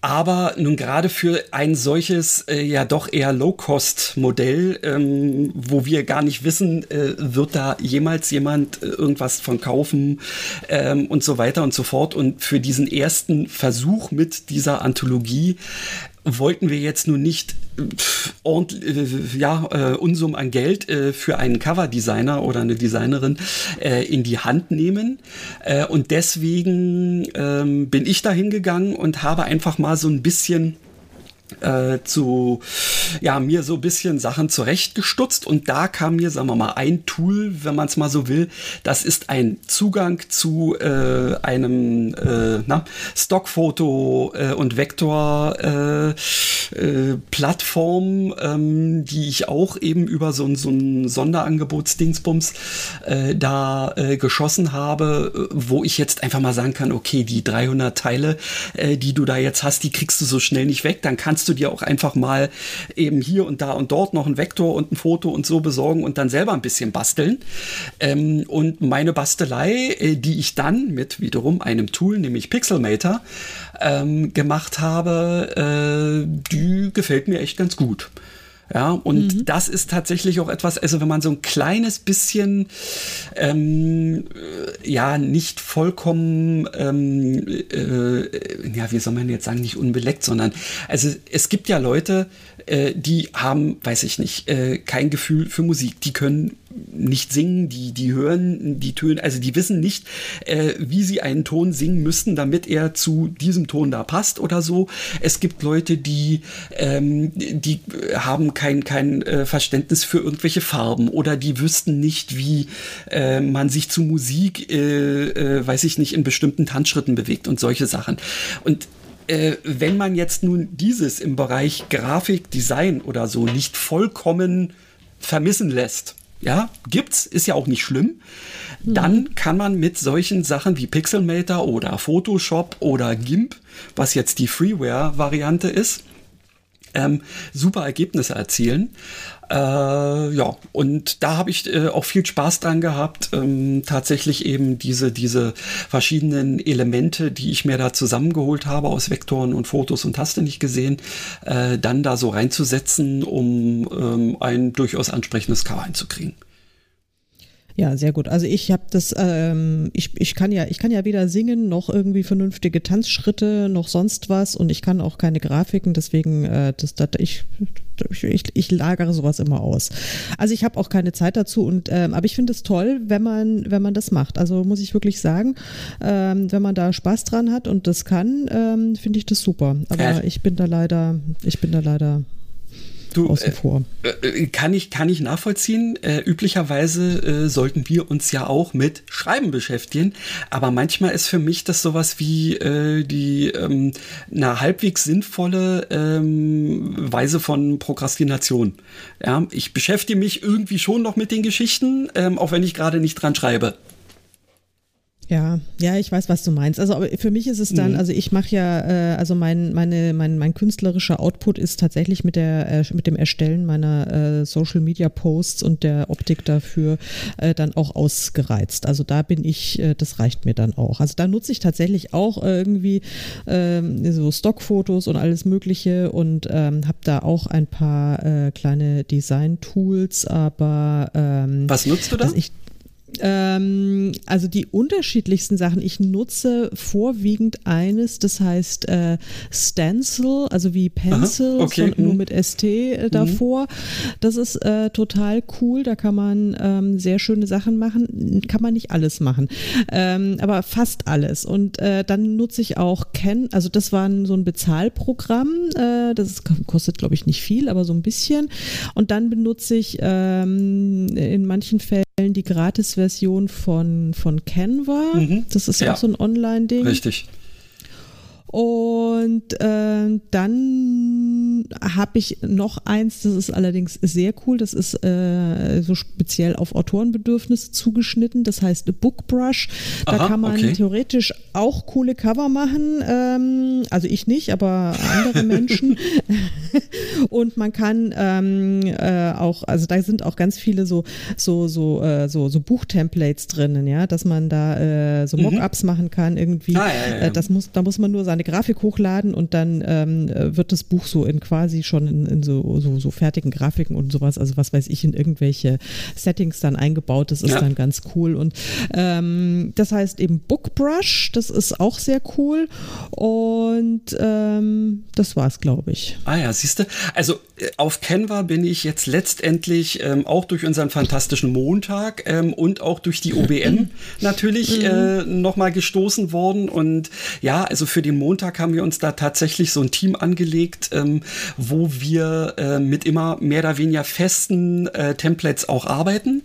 aber nun gerade für ein solches äh, ja doch eher Low-Cost-Modell, ähm, wo wir gar nicht wissen, äh, wird da jemals jemand äh, irgendwas von kaufen ähm, und so weiter und so fort. Und für diesen ersten Versuch mit dieser Anthologie wollten wir jetzt nun nicht und, äh, ja, äh, Unsum an Geld äh, für einen Coverdesigner oder eine Designerin äh, in die Hand nehmen. Äh, und deswegen ähm, bin ich da hingegangen und habe einfach mal so ein bisschen äh, zu ja, mir so ein bisschen Sachen zurechtgestutzt und da kam mir, sagen wir mal, ein Tool, wenn man es mal so will, das ist ein Zugang zu äh, einem äh, na, Stockfoto äh, und Vektor äh, äh, Plattform, ähm, die ich auch eben über so, so ein Sonderangebotsdingsbums da geschossen habe, wo ich jetzt einfach mal sagen kann, okay, die 300 Teile, die du da jetzt hast, die kriegst du so schnell nicht weg. Dann kannst du dir auch einfach mal eben hier und da und dort noch ein Vektor und ein Foto und so besorgen und dann selber ein bisschen basteln. Ähm, und meine Bastelei, äh, die ich dann mit wiederum einem Tool, nämlich Pixelmator, ähm, gemacht habe, äh, die gefällt mir echt ganz gut. Ja, und mhm. das ist tatsächlich auch etwas, also wenn man so ein kleines bisschen, ähm, äh, ja, nicht vollkommen, ähm, äh, ja, wie soll man jetzt sagen, nicht unbeleckt, sondern, also es gibt ja Leute, äh, die haben, weiß ich nicht, äh, kein Gefühl für Musik, die können nicht singen, die, die hören die Töne, also die wissen nicht, äh, wie sie einen Ton singen müssten, damit er zu diesem Ton da passt oder so. Es gibt Leute, die, ähm, die haben kein, kein äh, Verständnis für irgendwelche Farben oder die wüssten nicht, wie äh, man sich zu Musik, äh, äh, weiß ich nicht, in bestimmten Tanzschritten bewegt und solche Sachen. Und äh, wenn man jetzt nun dieses im Bereich Grafik, Design oder so nicht vollkommen vermissen lässt, ja, gibt's, ist ja auch nicht schlimm. Mhm. Dann kann man mit solchen Sachen wie Pixelmator oder Photoshop oder GIMP, was jetzt die Freeware-Variante ist, ähm, super Ergebnisse erzielen. Äh, ja, und da habe ich äh, auch viel Spaß dran gehabt, ähm, tatsächlich eben diese, diese verschiedenen Elemente, die ich mir da zusammengeholt habe aus Vektoren und Fotos und Taste nicht gesehen, äh, dann da so reinzusetzen, um ähm, ein durchaus ansprechendes Cover hinzukriegen. Ja, sehr gut. Also ich habe das, ähm, ich, ich kann ja, ich kann ja weder singen noch irgendwie vernünftige Tanzschritte noch sonst was und ich kann auch keine Grafiken, deswegen äh, das, das, ich, ich, ich lagere sowas immer aus. Also ich habe auch keine Zeit dazu und ähm, aber ich finde es toll, wenn man wenn man das macht. Also muss ich wirklich sagen, ähm, wenn man da Spaß dran hat und das kann, ähm, finde ich das super. Aber ich bin da leider, ich bin da leider du, außen vor. Äh, äh, kann, ich, kann ich nachvollziehen. Äh, üblicherweise äh, sollten wir uns ja auch mit Schreiben beschäftigen. Aber manchmal ist für mich das sowas wie äh, die ähm, eine halbwegs sinnvolle ähm, Weise von Prokrastination. Ja, ich beschäftige mich irgendwie schon noch mit den Geschichten, ähm, auch wenn ich gerade nicht dran schreibe. Ja, ja, ich weiß, was du meinst. Also für mich ist es dann, mhm. also ich mache ja, äh, also mein, meine, mein, mein künstlerischer Output ist tatsächlich mit der, äh, mit dem Erstellen meiner äh, Social Media Posts und der Optik dafür äh, dann auch ausgereizt. Also da bin ich, äh, das reicht mir dann auch. Also da nutze ich tatsächlich auch irgendwie ähm, so Stockfotos und alles Mögliche und ähm, habe da auch ein paar äh, kleine Design-Tools, aber ähm, was nutzt du da? Ich, ähm, also die unterschiedlichsten Sachen. Ich nutze vorwiegend eines, das heißt äh, Stencil, also wie Pencil, okay. nur mhm. mit ST äh, mhm. davor. Das ist äh, total cool. Da kann man ähm, sehr schöne Sachen machen. Kann man nicht alles machen, ähm, aber fast alles. Und äh, dann nutze ich auch Ken, also das war so ein Bezahlprogramm. Äh, das ist, kostet, glaube ich, nicht viel, aber so ein bisschen. Und dann benutze ich ähm, in manchen Fällen die Gratis-Version von, von Canva. Mhm. Das ist ja auch so ein Online-Ding. Richtig. Und äh, dann habe ich noch eins, das ist allerdings sehr cool, das ist äh, so speziell auf Autorenbedürfnisse zugeschnitten, das heißt Bookbrush. Da Aha, kann man okay. theoretisch auch coole Cover machen, ähm, also ich nicht, aber andere Menschen. Und man kann ähm, äh, auch, also da sind auch ganz viele so, so, so, äh, so, so Buchtemplates drinnen, ja, dass man da äh, so mhm. Mockups mhm. machen kann irgendwie. Ah, ja, ja. Äh, das muss, da muss man nur seine Grafik hochladen und dann ähm, wird das Buch so in quasi schon in, in so, so, so, fertigen Grafiken und sowas, also was weiß ich, in irgendwelche Settings dann eingebaut. Das ist ja. dann ganz cool. Und ähm, das heißt eben Bookbrush, das ist auch sehr cool. Und ähm, das war's, glaube ich. Ah ja, siehst du. Also äh, auf Canva bin ich jetzt letztendlich ähm, auch durch unseren fantastischen Montag ähm, und auch durch die OBM natürlich mhm. äh, nochmal gestoßen worden. Und ja, also für den Montag haben wir uns da tatsächlich so ein Team angelegt, ähm, wo wir äh, mit immer mehr oder weniger festen äh, Templates auch arbeiten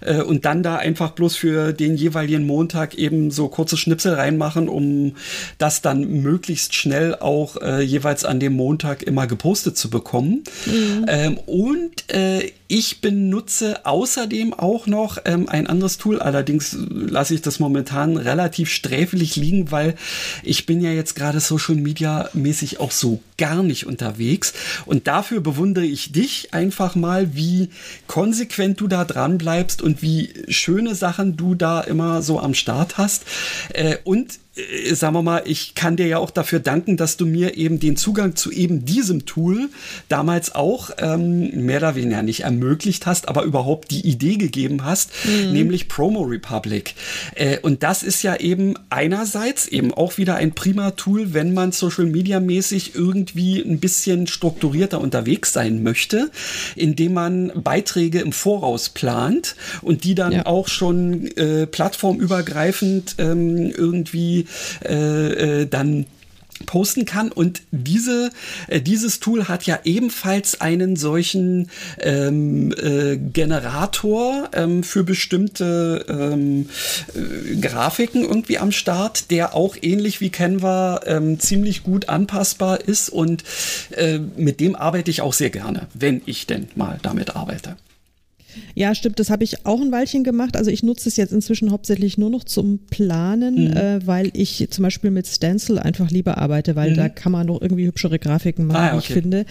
äh, und dann da einfach bloß für den jeweiligen Montag eben so kurze Schnipsel reinmachen, um das dann möglichst schnell auch äh, jeweils an dem Montag immer gepostet zu bekommen. Mhm. Ähm, und äh, ich benutze außerdem auch noch ähm, ein anderes Tool, allerdings lasse ich das momentan relativ sträflich liegen, weil ich bin ja jetzt gerade Social Media mäßig auch so gar nicht unterwegs. Und dafür bewundere ich dich einfach mal, wie konsequent du da dran bleibst und wie schöne Sachen du da immer so am Start hast. Äh, und sagen wir mal, ich kann dir ja auch dafür danken, dass du mir eben den Zugang zu eben diesem Tool damals auch ähm, mehr oder weniger nicht ermöglicht hast, aber überhaupt die Idee gegeben hast, mhm. nämlich Promo Republic. Äh, und das ist ja eben einerseits eben auch wieder ein prima Tool, wenn man Social Media mäßig irgendwie ein bisschen strukturierter unterwegs sein möchte, indem man Beiträge im Voraus plant und die dann ja. auch schon äh, plattformübergreifend ähm, irgendwie äh, äh, dann posten kann und diese äh, dieses Tool hat ja ebenfalls einen solchen ähm, äh, Generator ähm, für bestimmte ähm, äh, Grafiken irgendwie am Start, der auch ähnlich wie Canva ähm, ziemlich gut anpassbar ist und äh, mit dem arbeite ich auch sehr gerne, wenn ich denn mal damit arbeite. Ja, stimmt, das habe ich auch ein Weilchen gemacht. Also ich nutze es jetzt inzwischen hauptsächlich nur noch zum Planen, mhm. äh, weil ich zum Beispiel mit Stencil einfach lieber arbeite, weil mhm. da kann man noch irgendwie hübschere Grafiken machen, ah, okay. ich finde.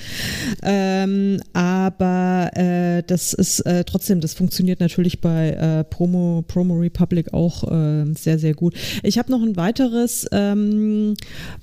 Ähm, aber äh, das ist äh, trotzdem, das funktioniert natürlich bei äh, Promo, Promo Republic auch äh, sehr, sehr gut. Ich habe noch ein weiteres ähm,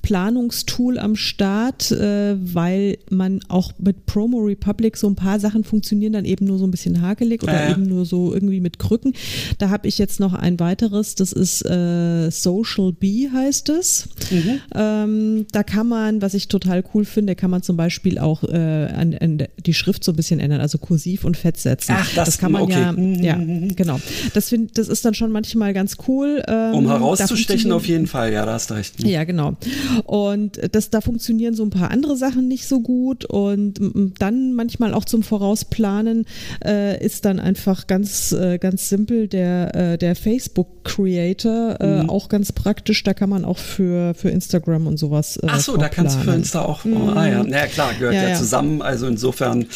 Planungstool am Start, äh, weil man auch mit Promo Republic so ein paar Sachen funktionieren dann eben nur so ein bisschen hakelig Plastik oder ja, ja. eben nur so irgendwie mit Krücken. Da habe ich jetzt noch ein weiteres, das ist äh, Social Bee heißt es. Mhm. Ähm, da kann man, was ich total cool finde, kann man zum Beispiel auch äh, an, an die Schrift so ein bisschen ändern, also kursiv und fett setzen. Ach, das, das kann man okay. ja, mhm. ja, genau. Das, find, das ist dann schon manchmal ganz cool. Ähm, um herauszustechen auf jeden Fall, ja, da hast du recht. Mhm. Ja, genau. Und das, da funktionieren so ein paar andere Sachen nicht so gut und dann manchmal auch zum Vorausplanen äh, ist dann einfach ganz, äh, ganz simpel der, äh, der Facebook Creator, äh, mhm. auch ganz praktisch. Da kann man auch für, für Instagram und sowas. Äh, Ach so, da kannst du für Insta auch. Mhm. Ah ja, naja, klar, gehört ja, ja, ja. zusammen. Also insofern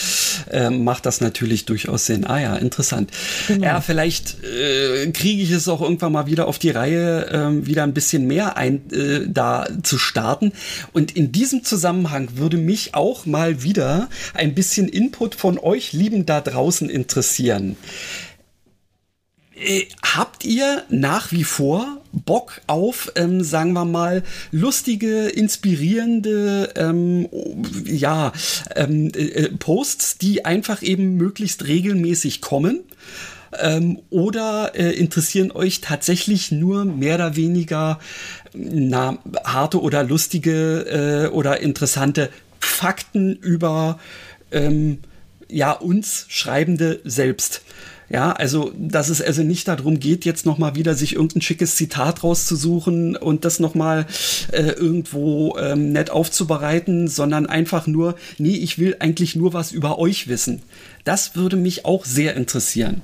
äh, macht das natürlich durchaus Sinn. Ah ja, interessant. Genau. Ja, vielleicht äh, kriege ich es auch irgendwann mal wieder auf die Reihe, äh, wieder ein bisschen mehr ein, äh, da zu starten. Und in diesem Zusammenhang würde mich auch mal wieder ein bisschen Input von euch Lieben da draußen interessieren interessieren. Äh, habt ihr nach wie vor Bock auf, ähm, sagen wir mal, lustige, inspirierende, ähm, ja, ähm, äh, Posts, die einfach eben möglichst regelmäßig kommen? Ähm, oder äh, interessieren euch tatsächlich nur mehr oder weniger na, harte oder lustige äh, oder interessante Fakten über ähm, ja uns Schreibende selbst. Ja, also, dass es also nicht darum geht, jetzt nochmal wieder sich irgendein schickes Zitat rauszusuchen und das nochmal äh, irgendwo ähm, nett aufzubereiten, sondern einfach nur, nee, ich will eigentlich nur was über euch wissen. Das würde mich auch sehr interessieren.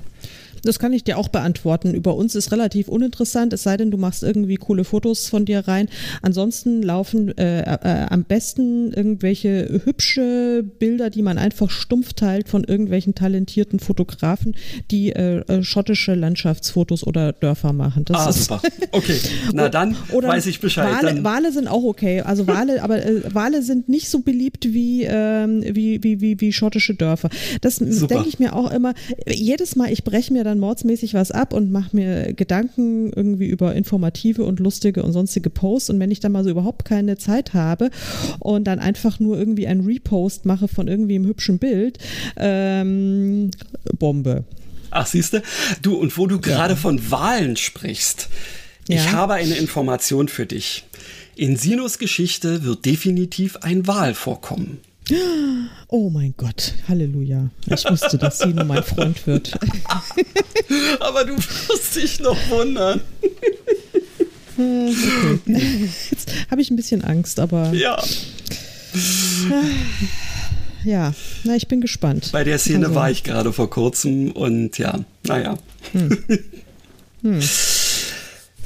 Das kann ich dir auch beantworten. Über uns ist relativ uninteressant, es sei denn, du machst irgendwie coole Fotos von dir rein. Ansonsten laufen äh, äh, am besten irgendwelche hübsche Bilder, die man einfach stumpf teilt von irgendwelchen talentierten Fotografen, die äh, äh schottische Landschaftsfotos oder Dörfer machen. Das ah, super. Okay, na dann oder weiß ich Bescheid. Wale, Wale, sind auch okay. Also Wale, aber äh, Wale sind nicht so beliebt wie, ähm, wie, wie, wie, wie schottische Dörfer. Das denke ich mir auch immer. Jedes Mal, ich breche mir dann dann mordsmäßig was ab und mache mir Gedanken irgendwie über informative und lustige und sonstige Posts. Und wenn ich dann mal so überhaupt keine Zeit habe und dann einfach nur irgendwie ein Repost mache von irgendwie einem hübschen Bild, ähm, Bombe. Ach, siehst du? Und wo du gerade ja. von Wahlen sprichst, ja. ich habe eine Information für dich. In Sinus Geschichte wird definitiv ein Wahl vorkommen. Oh mein Gott, Halleluja. Ich wusste, dass sie nur mein Freund wird. Aber du wirst dich noch wundern. Okay. Jetzt habe ich ein bisschen Angst, aber. Ja. Ja, na, ich bin gespannt. Bei der Szene also. war ich gerade vor kurzem und ja, naja. Hm. Hm.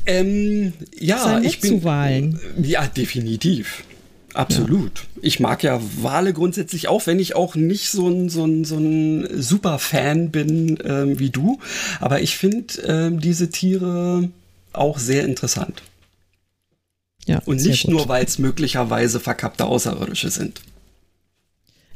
Ähm, ja, ich bin. Zu Wahlen. Ja, definitiv. Absolut. Ja. Ich mag ja Wale grundsätzlich auch, wenn ich auch nicht so ein, so ein, so ein super Fan bin ähm, wie du. Aber ich finde ähm, diese Tiere auch sehr interessant. Ja, Und nicht gut. nur, weil es möglicherweise verkappte Außerirdische sind.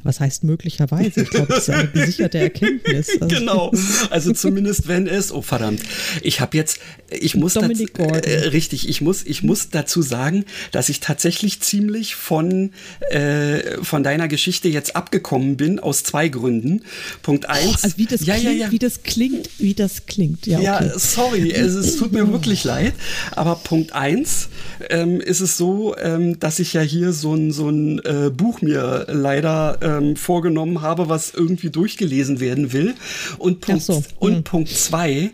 Was heißt möglicherweise? Ich glaube, das ist eine gesicherte Erkenntnis. Also genau. Also zumindest wenn es, oh verdammt, ich habe jetzt, ich muss dazu, äh, richtig, ich muss, ich muss dazu sagen, dass ich tatsächlich ziemlich von äh, von deiner Geschichte jetzt abgekommen bin aus zwei Gründen. Punkt eins. Oh, also wie das ja, klingt, ja, ja. wie das klingt, wie das klingt. Ja, okay. ja sorry, es, es, tut mir wirklich leid. Aber Punkt eins ähm, ist es so, ähm, dass ich ja hier so ein so ein äh, Buch mir leider äh, ähm, vorgenommen habe, was irgendwie durchgelesen werden will. Und Punkt, so. und hm. Punkt zwei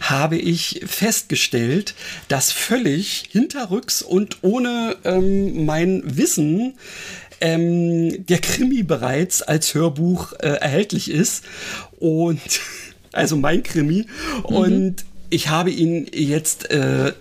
habe ich festgestellt, dass völlig hinterrücks und ohne ähm, mein Wissen ähm, der Krimi bereits als Hörbuch äh, erhältlich ist. Und also mein Krimi. Mhm. Und ich habe ihn jetzt äh,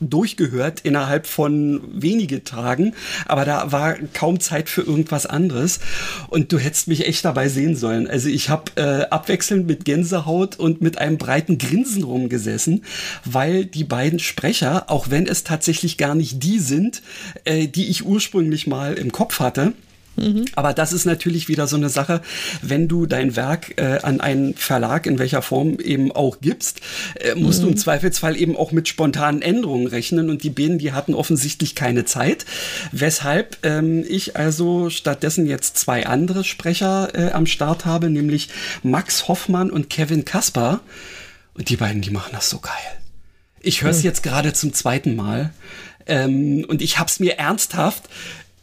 durchgehört innerhalb von wenige Tagen, aber da war kaum Zeit für irgendwas anderes und du hättest mich echt dabei sehen sollen. Also ich habe äh, abwechselnd mit Gänsehaut und mit einem breiten Grinsen rumgesessen, weil die beiden Sprecher, auch wenn es tatsächlich gar nicht die sind, äh, die ich ursprünglich mal im Kopf hatte, Mhm. Aber das ist natürlich wieder so eine Sache, wenn du dein Werk äh, an einen Verlag in welcher Form eben auch gibst, äh, musst mhm. du im mhm. Zweifelsfall eben auch mit spontanen Änderungen rechnen und die Bienen, die hatten offensichtlich keine Zeit, weshalb ähm, ich also stattdessen jetzt zwei andere Sprecher äh, am Start habe, nämlich Max Hoffmann und Kevin Kasper und die beiden, die machen das so geil. Ich höre es mhm. jetzt gerade zum zweiten Mal. Ähm, und ich habe es mir ernsthaft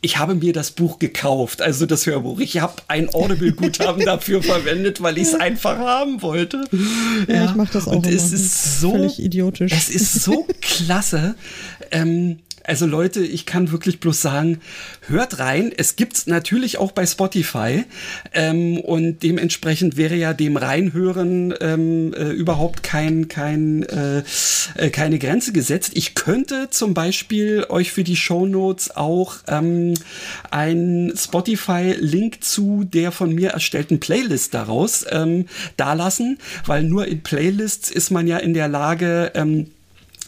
ich habe mir das Buch gekauft, also das Hörbuch. Ich habe ein Audible-Guthaben dafür verwendet, weil ich es einfach haben wollte. Ja, ja. ich mache das auch. Und es ist so völlig idiotisch. Es ist so klasse. Ähm, also Leute, ich kann wirklich bloß sagen, hört rein. Es gibt's natürlich auch bei Spotify ähm, und dementsprechend wäre ja dem Reinhören ähm, äh, überhaupt kein, kein, äh, äh, keine Grenze gesetzt. Ich könnte zum Beispiel euch für die Show Notes auch ähm, einen Spotify-Link zu der von mir erstellten Playlist daraus ähm, dalassen, weil nur in Playlists ist man ja in der Lage, ähm,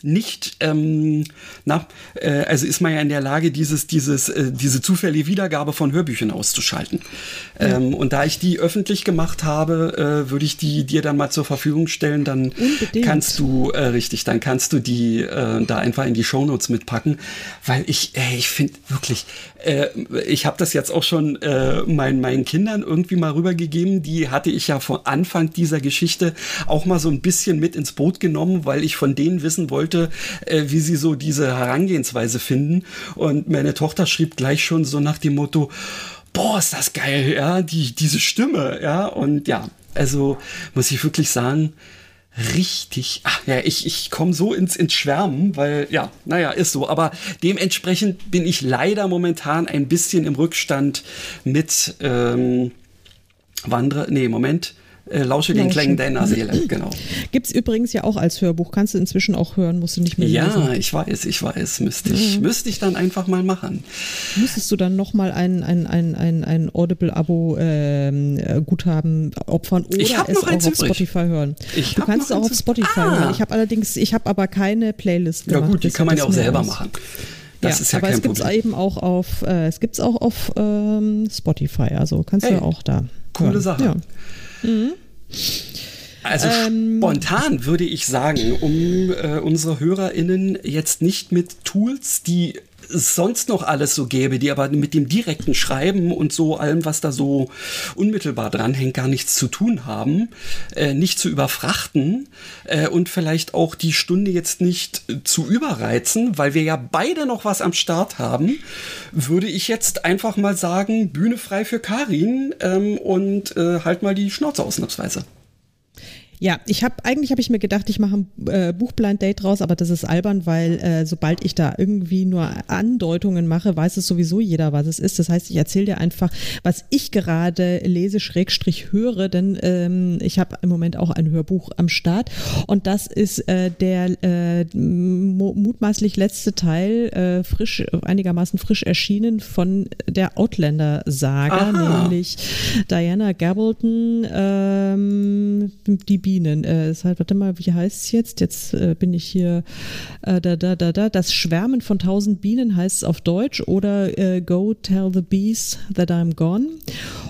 nicht, ähm, na, äh, also ist man ja in der Lage, dieses, dieses, äh, diese zufällige Wiedergabe von Hörbüchern auszuschalten. Ja. Ähm, und da ich die öffentlich gemacht habe, äh, würde ich die dir dann mal zur Verfügung stellen. Dann Unbedingt. kannst du, äh, richtig, dann kannst du die äh, da einfach in die Shownotes mitpacken, weil ich, ey, ich finde wirklich, äh, ich habe das jetzt auch schon äh, meinen, meinen Kindern irgendwie mal rübergegeben. Die hatte ich ja von Anfang dieser Geschichte auch mal so ein bisschen mit ins Boot genommen, weil ich von denen wissen wollte, äh, wie sie so diese Herangehensweise finden. Und meine Tochter schrieb gleich schon so nach dem Motto, boah, ist das geil, ja, die, diese Stimme, ja, und ja, also muss ich wirklich sagen, richtig, ach ja, ich, ich komme so ins, ins Schwärmen, weil ja, naja, ist so. Aber dementsprechend bin ich leider momentan ein bisschen im Rückstand mit ähm, Wanderer. Nee, Moment äh, lausche den Klängen deiner Seele, genau. Gibt es übrigens ja auch als Hörbuch, kannst du inzwischen auch hören, musst du nicht mehr lesen. Ja, ich weiß, ich weiß, müsste ich, mhm. müsste ich dann einfach mal machen. Müsstest du dann nochmal ein, ein, ein, ein, ein Audible-Abo-Guthaben ähm, opfern oder es auch auf Spotify hören? Ich du kannst es auch auf Spotify ah. hören. Ich habe allerdings, ich habe aber keine Playlist gemacht. Ja gut, die kann man ja auch selber aus. machen. Das ja, ist ja aber kein es gibt es eben auch auf, äh, es gibt's auch auf ähm, Spotify, also kannst hey, du auch da. Coole. Sache. Ja. Mhm. Also ähm, spontan würde ich sagen, um äh, unsere HörerInnen jetzt nicht mit Tools, die sonst noch alles so gäbe, die aber mit dem direkten Schreiben und so allem, was da so unmittelbar dranhängt, gar nichts zu tun haben, äh, nicht zu überfrachten äh, und vielleicht auch die Stunde jetzt nicht zu überreizen, weil wir ja beide noch was am Start haben, würde ich jetzt einfach mal sagen, Bühne frei für Karin ähm, und äh, halt mal die Schnauze ausnahmsweise. Ja, ich habe eigentlich habe ich mir gedacht, ich mache ein äh, Buchblind Date draus, aber das ist albern, weil äh, sobald ich da irgendwie nur Andeutungen mache, weiß es sowieso jeder, was es ist. Das heißt, ich erzähle dir einfach, was ich gerade lese, Schrägstrich höre, denn ähm, ich habe im Moment auch ein Hörbuch am Start und das ist äh, der äh, mutmaßlich letzte Teil, äh, frisch, einigermaßen frisch erschienen von der Outlander-Saga, nämlich Diana Gabaldon, ähm, die Bienen. Äh, ist halt, warte mal, wie heißt es jetzt? Jetzt äh, bin ich hier, äh, da, da, da, da. Das Schwärmen von tausend Bienen heißt es auf Deutsch oder äh, Go Tell the Bees that I'm Gone.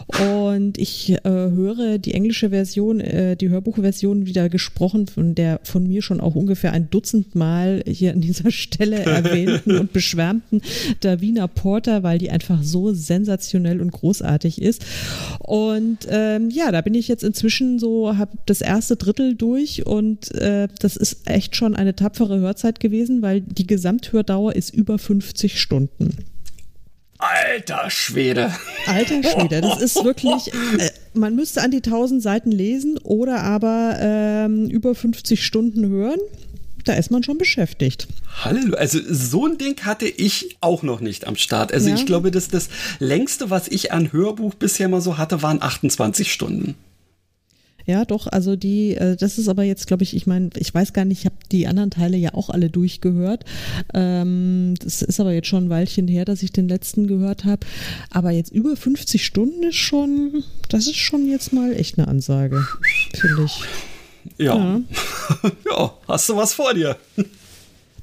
Und ich äh, höre die englische Version, äh, die Hörbuchversion wieder gesprochen, von der von mir schon auch ungefähr ein Dutzend Mal hier an dieser Stelle erwähnten und beschwärmten Davina Porter, weil die einfach so sensationell und großartig ist. Und ähm, ja, da bin ich jetzt inzwischen so, habe das erste erste Drittel durch und äh, das ist echt schon eine tapfere Hörzeit gewesen, weil die Gesamthördauer ist über 50 Stunden. Alter Schwede. Alter Schwede, das ist wirklich, äh, man müsste an die 1000 Seiten lesen oder aber ähm, über 50 Stunden hören. Da ist man schon beschäftigt. Halleluja. Also so ein Ding hatte ich auch noch nicht am Start. Also ja. ich glaube, dass das längste, was ich an Hörbuch bisher mal so hatte, waren 28 Stunden. Ja, doch, also die, äh, das ist aber jetzt, glaube ich, ich meine, ich weiß gar nicht, ich habe die anderen Teile ja auch alle durchgehört. Ähm, das ist aber jetzt schon ein Weilchen her, dass ich den letzten gehört habe. Aber jetzt über 50 Stunden ist schon, das ist schon jetzt mal echt eine Ansage, finde ich. Ja. ja. ja, hast du was vor dir?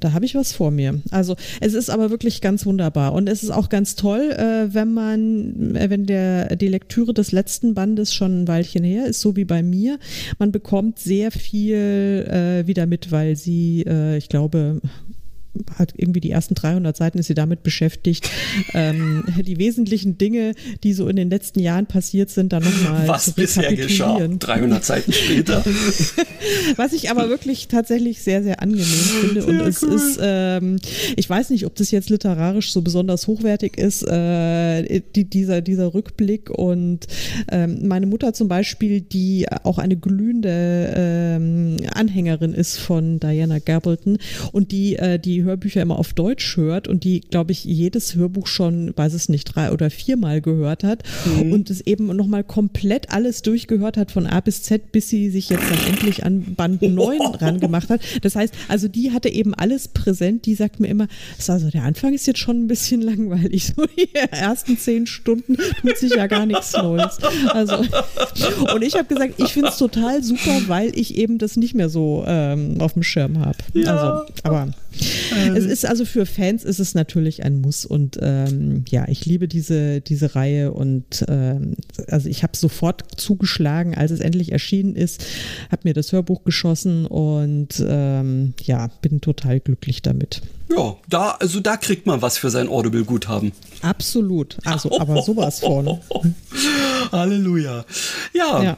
Da habe ich was vor mir. Also es ist aber wirklich ganz wunderbar und es ist auch ganz toll, äh, wenn man, äh, wenn der die Lektüre des letzten Bandes schon ein Weilchen her ist, so wie bei mir. Man bekommt sehr viel äh, wieder mit, weil sie, äh, ich glaube, hat irgendwie die ersten 300 Seiten ist sie damit beschäftigt, ähm, die wesentlichen Dinge, die so in den letzten Jahren passiert sind, dann nochmal Was zu bisher geschah, 300 Seiten später. Was ich aber wirklich tatsächlich sehr, sehr angenehm finde. Und es cool. ist, ähm, ich weiß nicht, ob das jetzt literarisch so besonders hochwertig ist, äh, die, dieser, dieser Rückblick. Und ähm, meine Mutter zum Beispiel, die auch eine glühende ähm, Anhängerin ist von Diana Gabaldon und die, äh, die Hörbücher immer auf Deutsch hört und die, glaube ich, jedes Hörbuch schon, weiß es nicht, drei oder viermal gehört hat mhm. und es eben nochmal komplett alles durchgehört hat von A bis Z, bis sie sich jetzt dann endlich an Band 9 ran gemacht hat. Das heißt, also die hatte eben alles präsent, die sagt mir immer, also der Anfang ist jetzt schon ein bisschen langweilig, so die ersten zehn Stunden tut sich ja gar nichts Neues. Also, und ich habe gesagt, ich finde es total super, weil ich eben das nicht mehr so ähm, auf dem Schirm habe. Ja. Also, aber. Es ist also für Fans ist es natürlich ein Muss und ähm, ja, ich liebe diese, diese Reihe und ähm, also ich habe sofort zugeschlagen, als es endlich erschienen ist, habe mir das Hörbuch geschossen und ähm, ja, bin total glücklich damit. Ja, da, also da kriegt man was für sein Audible-Guthaben. Absolut. Also, aber sowas von. Halleluja. Ja. ja.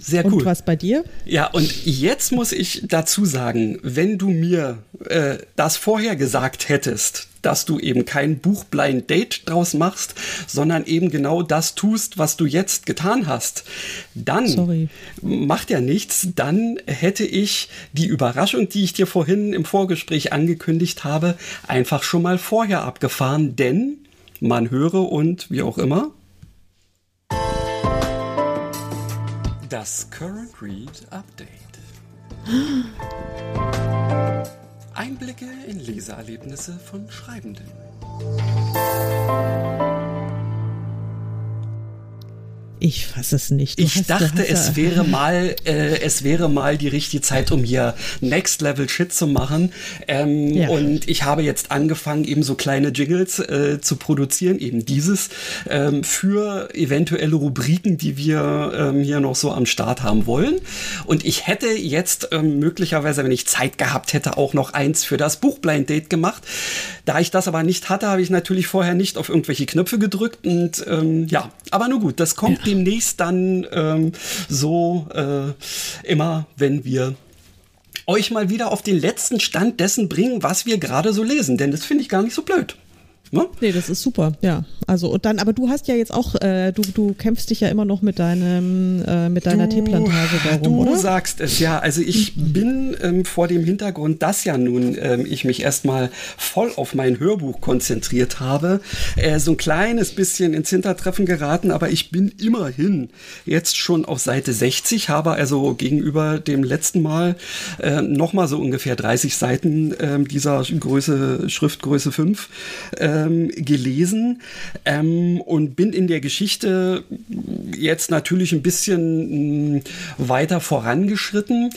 Sehr cool. Und was bei dir? Ja, und jetzt muss ich dazu sagen, wenn du mir äh, das vorher gesagt hättest, dass du eben kein Buchblind Date draus machst, sondern eben genau das tust, was du jetzt getan hast, dann Sorry. macht ja nichts, dann hätte ich die Überraschung, die ich dir vorhin im Vorgespräch angekündigt habe, einfach schon mal vorher abgefahren, denn man höre und wie auch immer, Das Current Read Update. Einblicke in Leseerlebnisse von Schreibenden. Ich fasse es nicht. Du ich hast, dachte, es wäre mal, äh, es wäre mal die richtige Zeit, um hier Next Level Shit zu machen. Ähm, ja. Und ich habe jetzt angefangen, eben so kleine Jingles äh, zu produzieren, eben dieses ähm, für eventuelle Rubriken, die wir ähm, hier noch so am Start haben wollen. Und ich hätte jetzt ähm, möglicherweise, wenn ich Zeit gehabt hätte, auch noch eins für das Buch Blind Date gemacht. Da ich das aber nicht hatte, habe ich natürlich vorher nicht auf irgendwelche Knöpfe gedrückt und ähm, ja, aber nur gut, das kommt ja. Demnächst dann ähm, so äh, immer, wenn wir euch mal wieder auf den letzten Stand dessen bringen, was wir gerade so lesen, denn das finde ich gar nicht so blöd. Ne? Nee, das ist super, ja. Also und dann, aber du hast ja jetzt auch, äh, du, du kämpfst dich ja immer noch mit deinem, äh, mit deiner du, Teeplantage darum, du oder? Du sagst es, ja. Also ich bin ähm, vor dem Hintergrund, dass ja nun ähm, ich mich erstmal voll auf mein Hörbuch konzentriert habe, äh, so ein kleines bisschen ins Hintertreffen geraten, aber ich bin immerhin jetzt schon auf Seite 60, habe also gegenüber dem letzten Mal äh, nochmal so ungefähr 30 Seiten äh, dieser Größe, Schriftgröße 5 äh, ähm, gelesen ähm, und bin in der Geschichte jetzt natürlich ein bisschen mh, mm, weiter vorangeschritten.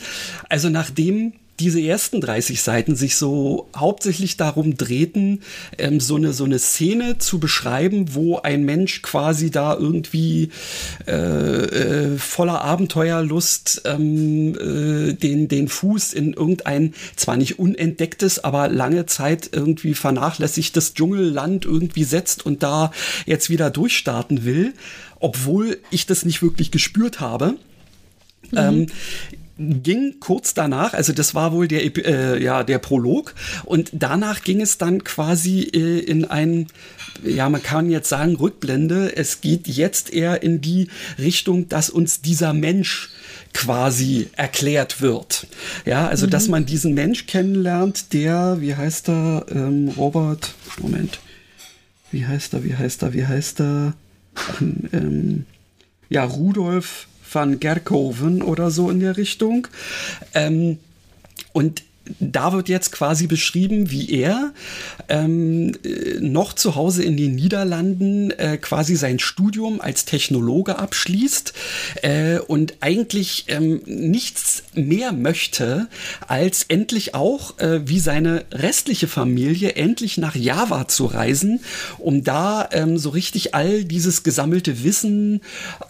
Also nachdem diese ersten 30 Seiten sich so hauptsächlich darum drehten, ähm, so, eine, so eine Szene zu beschreiben, wo ein Mensch quasi da irgendwie äh, äh, voller Abenteuerlust ähm, äh, den, den Fuß in irgendein zwar nicht unentdecktes, aber lange Zeit irgendwie vernachlässigtes Dschungelland irgendwie setzt und da jetzt wieder durchstarten will, obwohl ich das nicht wirklich gespürt habe. Mhm. Ähm, ging kurz danach, also das war wohl der, äh, ja, der Prolog und danach ging es dann quasi äh, in ein, ja, man kann jetzt sagen Rückblende. Es geht jetzt eher in die Richtung, dass uns dieser Mensch quasi erklärt wird. Ja, also mhm. dass man diesen Mensch kennenlernt, der, wie heißt er, ähm, Robert, Moment, wie heißt er, wie heißt er, wie heißt er, ähm, ja, Rudolf van Gerkoven oder so in der Richtung. Ähm, und da wird jetzt quasi beschrieben, wie er ähm, äh, noch zu Hause in den Niederlanden äh, quasi sein Studium als Technologe abschließt äh, und eigentlich ähm, nichts mehr möchte, als endlich auch äh, wie seine restliche Familie endlich nach Java zu reisen, um da ähm, so richtig all dieses gesammelte Wissen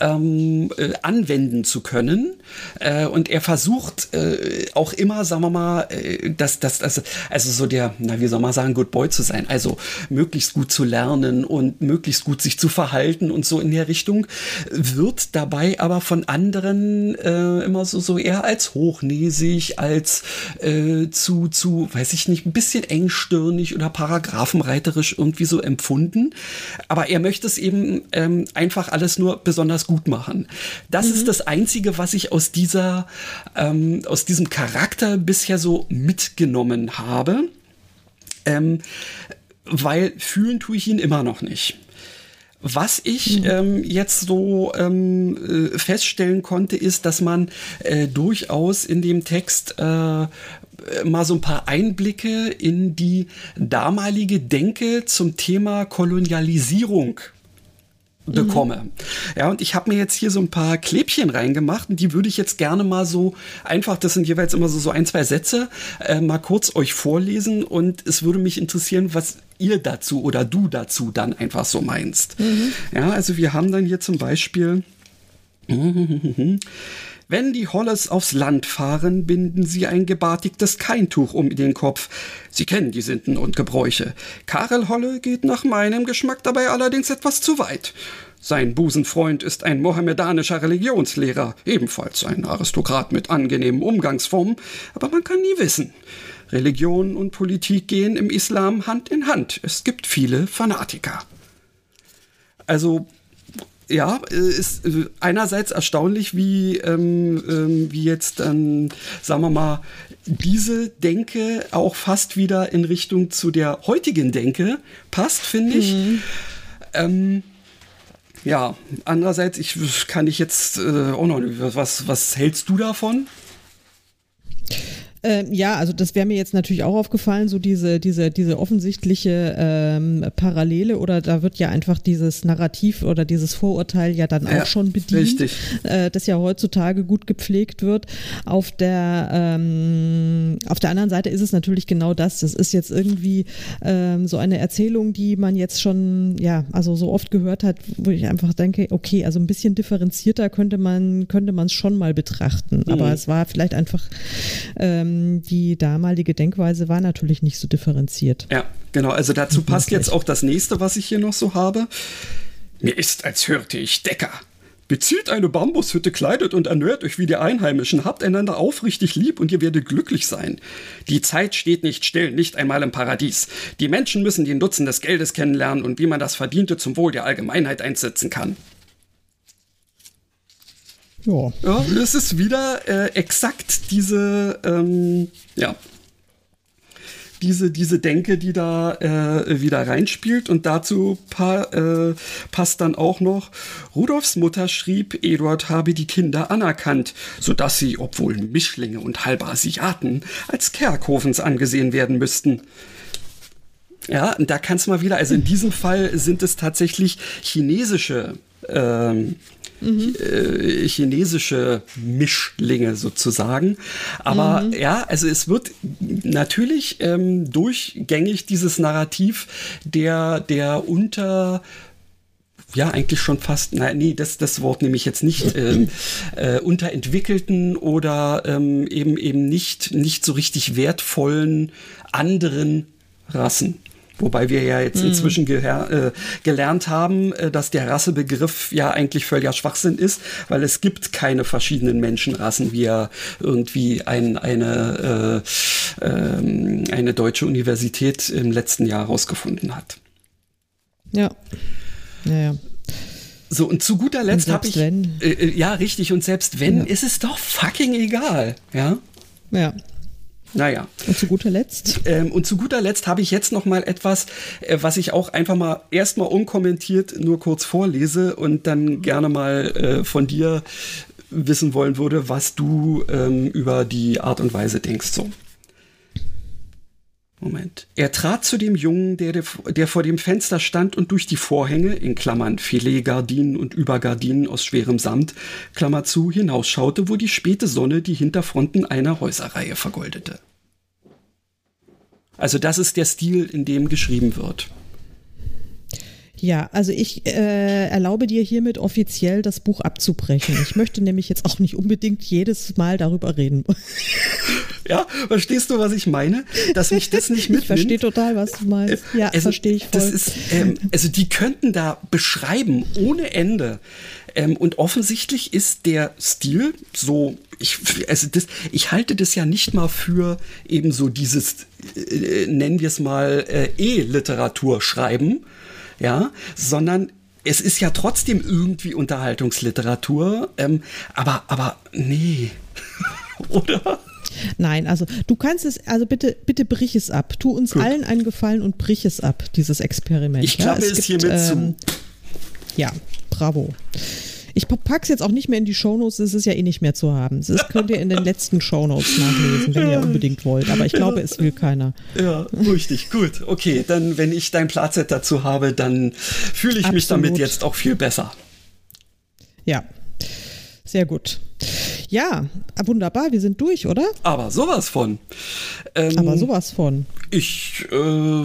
ähm, äh, anwenden zu können. Äh, und er versucht auch immer, sagen wir mal, das, das, das, also so der, na, wie soll man sagen, Good Boy zu sein. Also möglichst gut zu lernen und möglichst gut sich zu verhalten und so in der Richtung, wird dabei aber von anderen äh, immer so, so eher als hochnäsig, als äh, zu, zu, weiß ich nicht, ein bisschen engstirnig oder paragraphenreiterisch irgendwie so empfunden. Aber er möchte es eben ähm, einfach alles nur besonders gut machen. Das mhm. ist das Einzige, was ich aus dieser, ähm, aus diesem Charakter bisher so mitgenommen habe, ähm, weil fühlen tue ich ihn immer noch nicht. Was ich mhm. ähm, jetzt so ähm, äh, feststellen konnte, ist, dass man äh, durchaus in dem Text äh, mal so ein paar Einblicke in die damalige Denke zum Thema Kolonialisierung bekomme. Mhm. Ja, und ich habe mir jetzt hier so ein paar Klebchen reingemacht und die würde ich jetzt gerne mal so einfach, das sind jeweils immer so, so ein, zwei Sätze, äh, mal kurz euch vorlesen und es würde mich interessieren, was ihr dazu oder du dazu dann einfach so meinst. Mhm. Ja, also wir haben dann hier zum Beispiel Wenn die Holles aufs Land fahren, binden sie ein gebartigtes Keintuch um den Kopf. Sie kennen die Sitten und Gebräuche. Karel Holle geht nach meinem Geschmack dabei allerdings etwas zu weit. Sein Busenfreund ist ein mohammedanischer Religionslehrer, ebenfalls ein Aristokrat mit angenehmen Umgangsformen, aber man kann nie wissen. Religion und Politik gehen im Islam Hand in Hand. Es gibt viele Fanatiker. Also ja, äh, ist äh, einerseits erstaunlich, wie, ähm, ähm, wie jetzt, ähm, sagen wir mal, diese Denke auch fast wieder in Richtung zu der heutigen Denke passt, finde ich. Mhm. Ähm, ja, andererseits, ich kann ich jetzt äh, auch noch, was, was hältst du davon? Ähm, ja, also das wäre mir jetzt natürlich auch aufgefallen, so diese, diese, diese offensichtliche ähm, Parallele oder da wird ja einfach dieses Narrativ oder dieses Vorurteil ja dann ja, auch schon bedient, richtig. Äh, das ja heutzutage gut gepflegt wird. Auf der, ähm, auf der anderen Seite ist es natürlich genau das. Das ist jetzt irgendwie ähm, so eine Erzählung, die man jetzt schon, ja, also so oft gehört hat, wo ich einfach denke, okay, also ein bisschen differenzierter könnte man, könnte man es schon mal betrachten. Mhm. Aber es war vielleicht einfach ähm, ähm, die damalige Denkweise war natürlich nicht so differenziert. Ja, genau. Also dazu passt jetzt auch das nächste, was ich hier noch so habe. Mir ist, als hörte ich Decker. Bezieht eine Bambushütte, kleidet und ernährt euch wie die Einheimischen, habt einander aufrichtig lieb und ihr werdet glücklich sein. Die Zeit steht nicht still, nicht einmal im Paradies. Die Menschen müssen den Nutzen des Geldes kennenlernen und wie man das Verdiente zum Wohl der Allgemeinheit einsetzen kann. Ja. ja es ist wieder äh, exakt diese, ähm, ja, diese, diese Denke, die da äh, wieder reinspielt. Und dazu pa äh, passt dann auch noch, Rudolfs Mutter schrieb, Eduard habe die Kinder anerkannt, sodass sie, obwohl Mischlinge und halbe Asiaten, als Kerkhofens angesehen werden müssten. Ja, da kannst du mal wieder, also in diesem Fall sind es tatsächlich chinesische ähm, mhm. äh, chinesische Mischlinge sozusagen. Aber mhm. ja, also es wird natürlich ähm, durchgängig dieses Narrativ der, der unter ja, eigentlich schon fast, nein, nee, das, das Wort nehme ich jetzt nicht, ähm, äh, unterentwickelten oder ähm, eben eben nicht, nicht so richtig wertvollen anderen Rassen. Wobei wir ja jetzt inzwischen mhm. äh, gelernt haben, äh, dass der Rassebegriff ja eigentlich völliger Schwachsinn ist, weil es gibt keine verschiedenen Menschenrassen, wie er irgendwie ein, eine, äh, äh, eine deutsche Universität im letzten Jahr herausgefunden hat. Ja. Naja. So, und zu guter Letzt habe ich. Wenn. Äh, äh, ja, richtig, und selbst wenn, ja. ist es doch fucking egal. Ja. Ja. Naja. Und zu guter Letzt? Ähm, und zu guter Letzt habe ich jetzt noch mal etwas, äh, was ich auch einfach mal erstmal unkommentiert nur kurz vorlese und dann gerne mal äh, von dir wissen wollen würde, was du ähm, über die Art und Weise denkst. So. Moment. Er trat zu dem Jungen, der, der vor dem Fenster stand und durch die Vorhänge, in Klammern Filetgardinen und Übergardinen aus schwerem Samt, Klammer zu, hinausschaute, wo die späte Sonne die Hinterfronten einer Häuserreihe vergoldete. Also das ist der Stil, in dem geschrieben wird. Ja, also ich äh, erlaube dir hiermit offiziell das Buch abzubrechen. Ich möchte nämlich jetzt auch nicht unbedingt jedes Mal darüber reden. Ja, verstehst du, was ich meine? Dass mich das nicht mitnimmt. Ich verstehe total, was du meinst. Ja, also, verstehe ich voll. Das ist, ähm, also die könnten da beschreiben ohne Ende. Ähm, und offensichtlich ist der Stil so, ich, also das, ich halte das ja nicht mal für eben so dieses, äh, nennen wir es mal, äh, E-Literatur schreiben, ja, sondern es ist ja trotzdem irgendwie Unterhaltungsliteratur, ähm, aber, aber nee, oder? Nein, also du kannst es, also bitte, bitte brich es ab. Tu uns Gut. allen einen Gefallen und brich es ab, dieses Experiment. Ich klappe ja, es, es gibt, hiermit ähm, zu. Ja, bravo. Ich pack's jetzt auch nicht mehr in die Shownotes, es ist ja eh nicht mehr zu haben. Das könnt ihr in den letzten Shownotes nachlesen, wenn ihr unbedingt wollt. Aber ich glaube, es will keiner. Ja, richtig, gut. Okay, dann, wenn ich dein Platset dazu habe, dann fühle ich Absolut. mich damit jetzt auch viel besser. Ja, sehr gut. Ja, wunderbar, wir sind durch, oder? Aber sowas von. Ähm, Aber sowas von. Ich äh,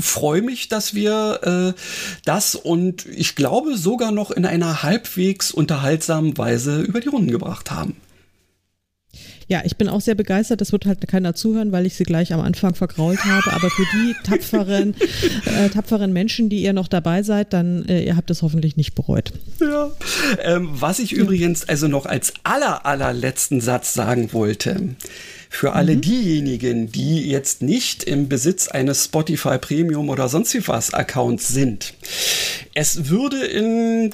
freue mich, dass wir äh, das und ich glaube sogar noch in einer halbwegs unterhaltsamen Weise über die Runden gebracht haben. Ja, ich bin auch sehr begeistert. Das wird halt keiner zuhören, weil ich sie gleich am Anfang vergrault habe. Aber für die tapferen, äh, tapferen Menschen, die ihr noch dabei seid, dann äh, ihr habt es hoffentlich nicht bereut. Ja. Ähm, was ich ja. übrigens also noch als aller allerletzten Satz sagen wollte. Für alle mhm. diejenigen, die jetzt nicht im Besitz eines Spotify Premium oder sonst wie was Accounts sind. Es würde in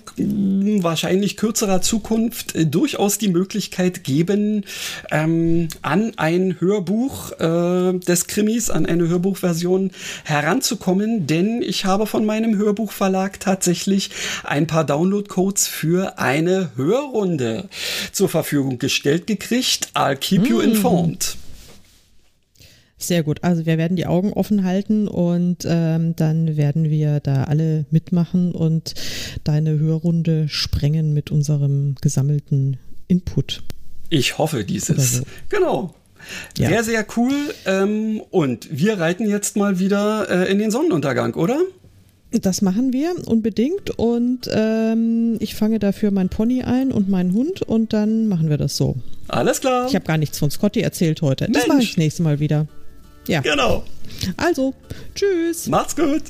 wahrscheinlich kürzerer Zukunft äh, durchaus die Möglichkeit geben, ähm, an ein Hörbuch äh, des Krimis, an eine Hörbuchversion heranzukommen, denn ich habe von meinem Hörbuchverlag tatsächlich ein paar Downloadcodes für eine Hörrunde zur Verfügung gestellt gekriegt. I'll keep you mm. informed. Sehr gut. Also wir werden die Augen offen halten und ähm, dann werden wir da alle mitmachen und deine Hörrunde sprengen mit unserem gesammelten Input. Ich hoffe dieses. So. Genau. Ja. Sehr, sehr cool. Ähm, und wir reiten jetzt mal wieder äh, in den Sonnenuntergang, oder? Das machen wir unbedingt und ähm, ich fange dafür mein Pony ein und meinen Hund und dann machen wir das so. Alles klar. Ich habe gar nichts von Scotty erzählt heute. Das mache ich das nächste Mal wieder. Ja. Genau. Also, tschüss. Macht's gut.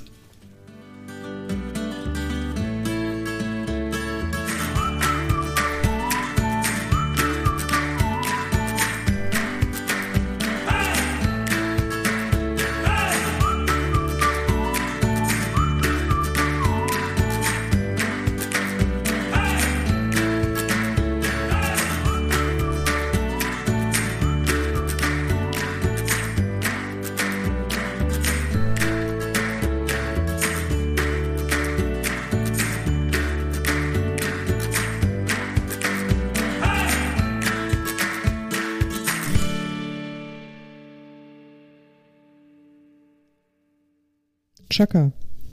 Chaka.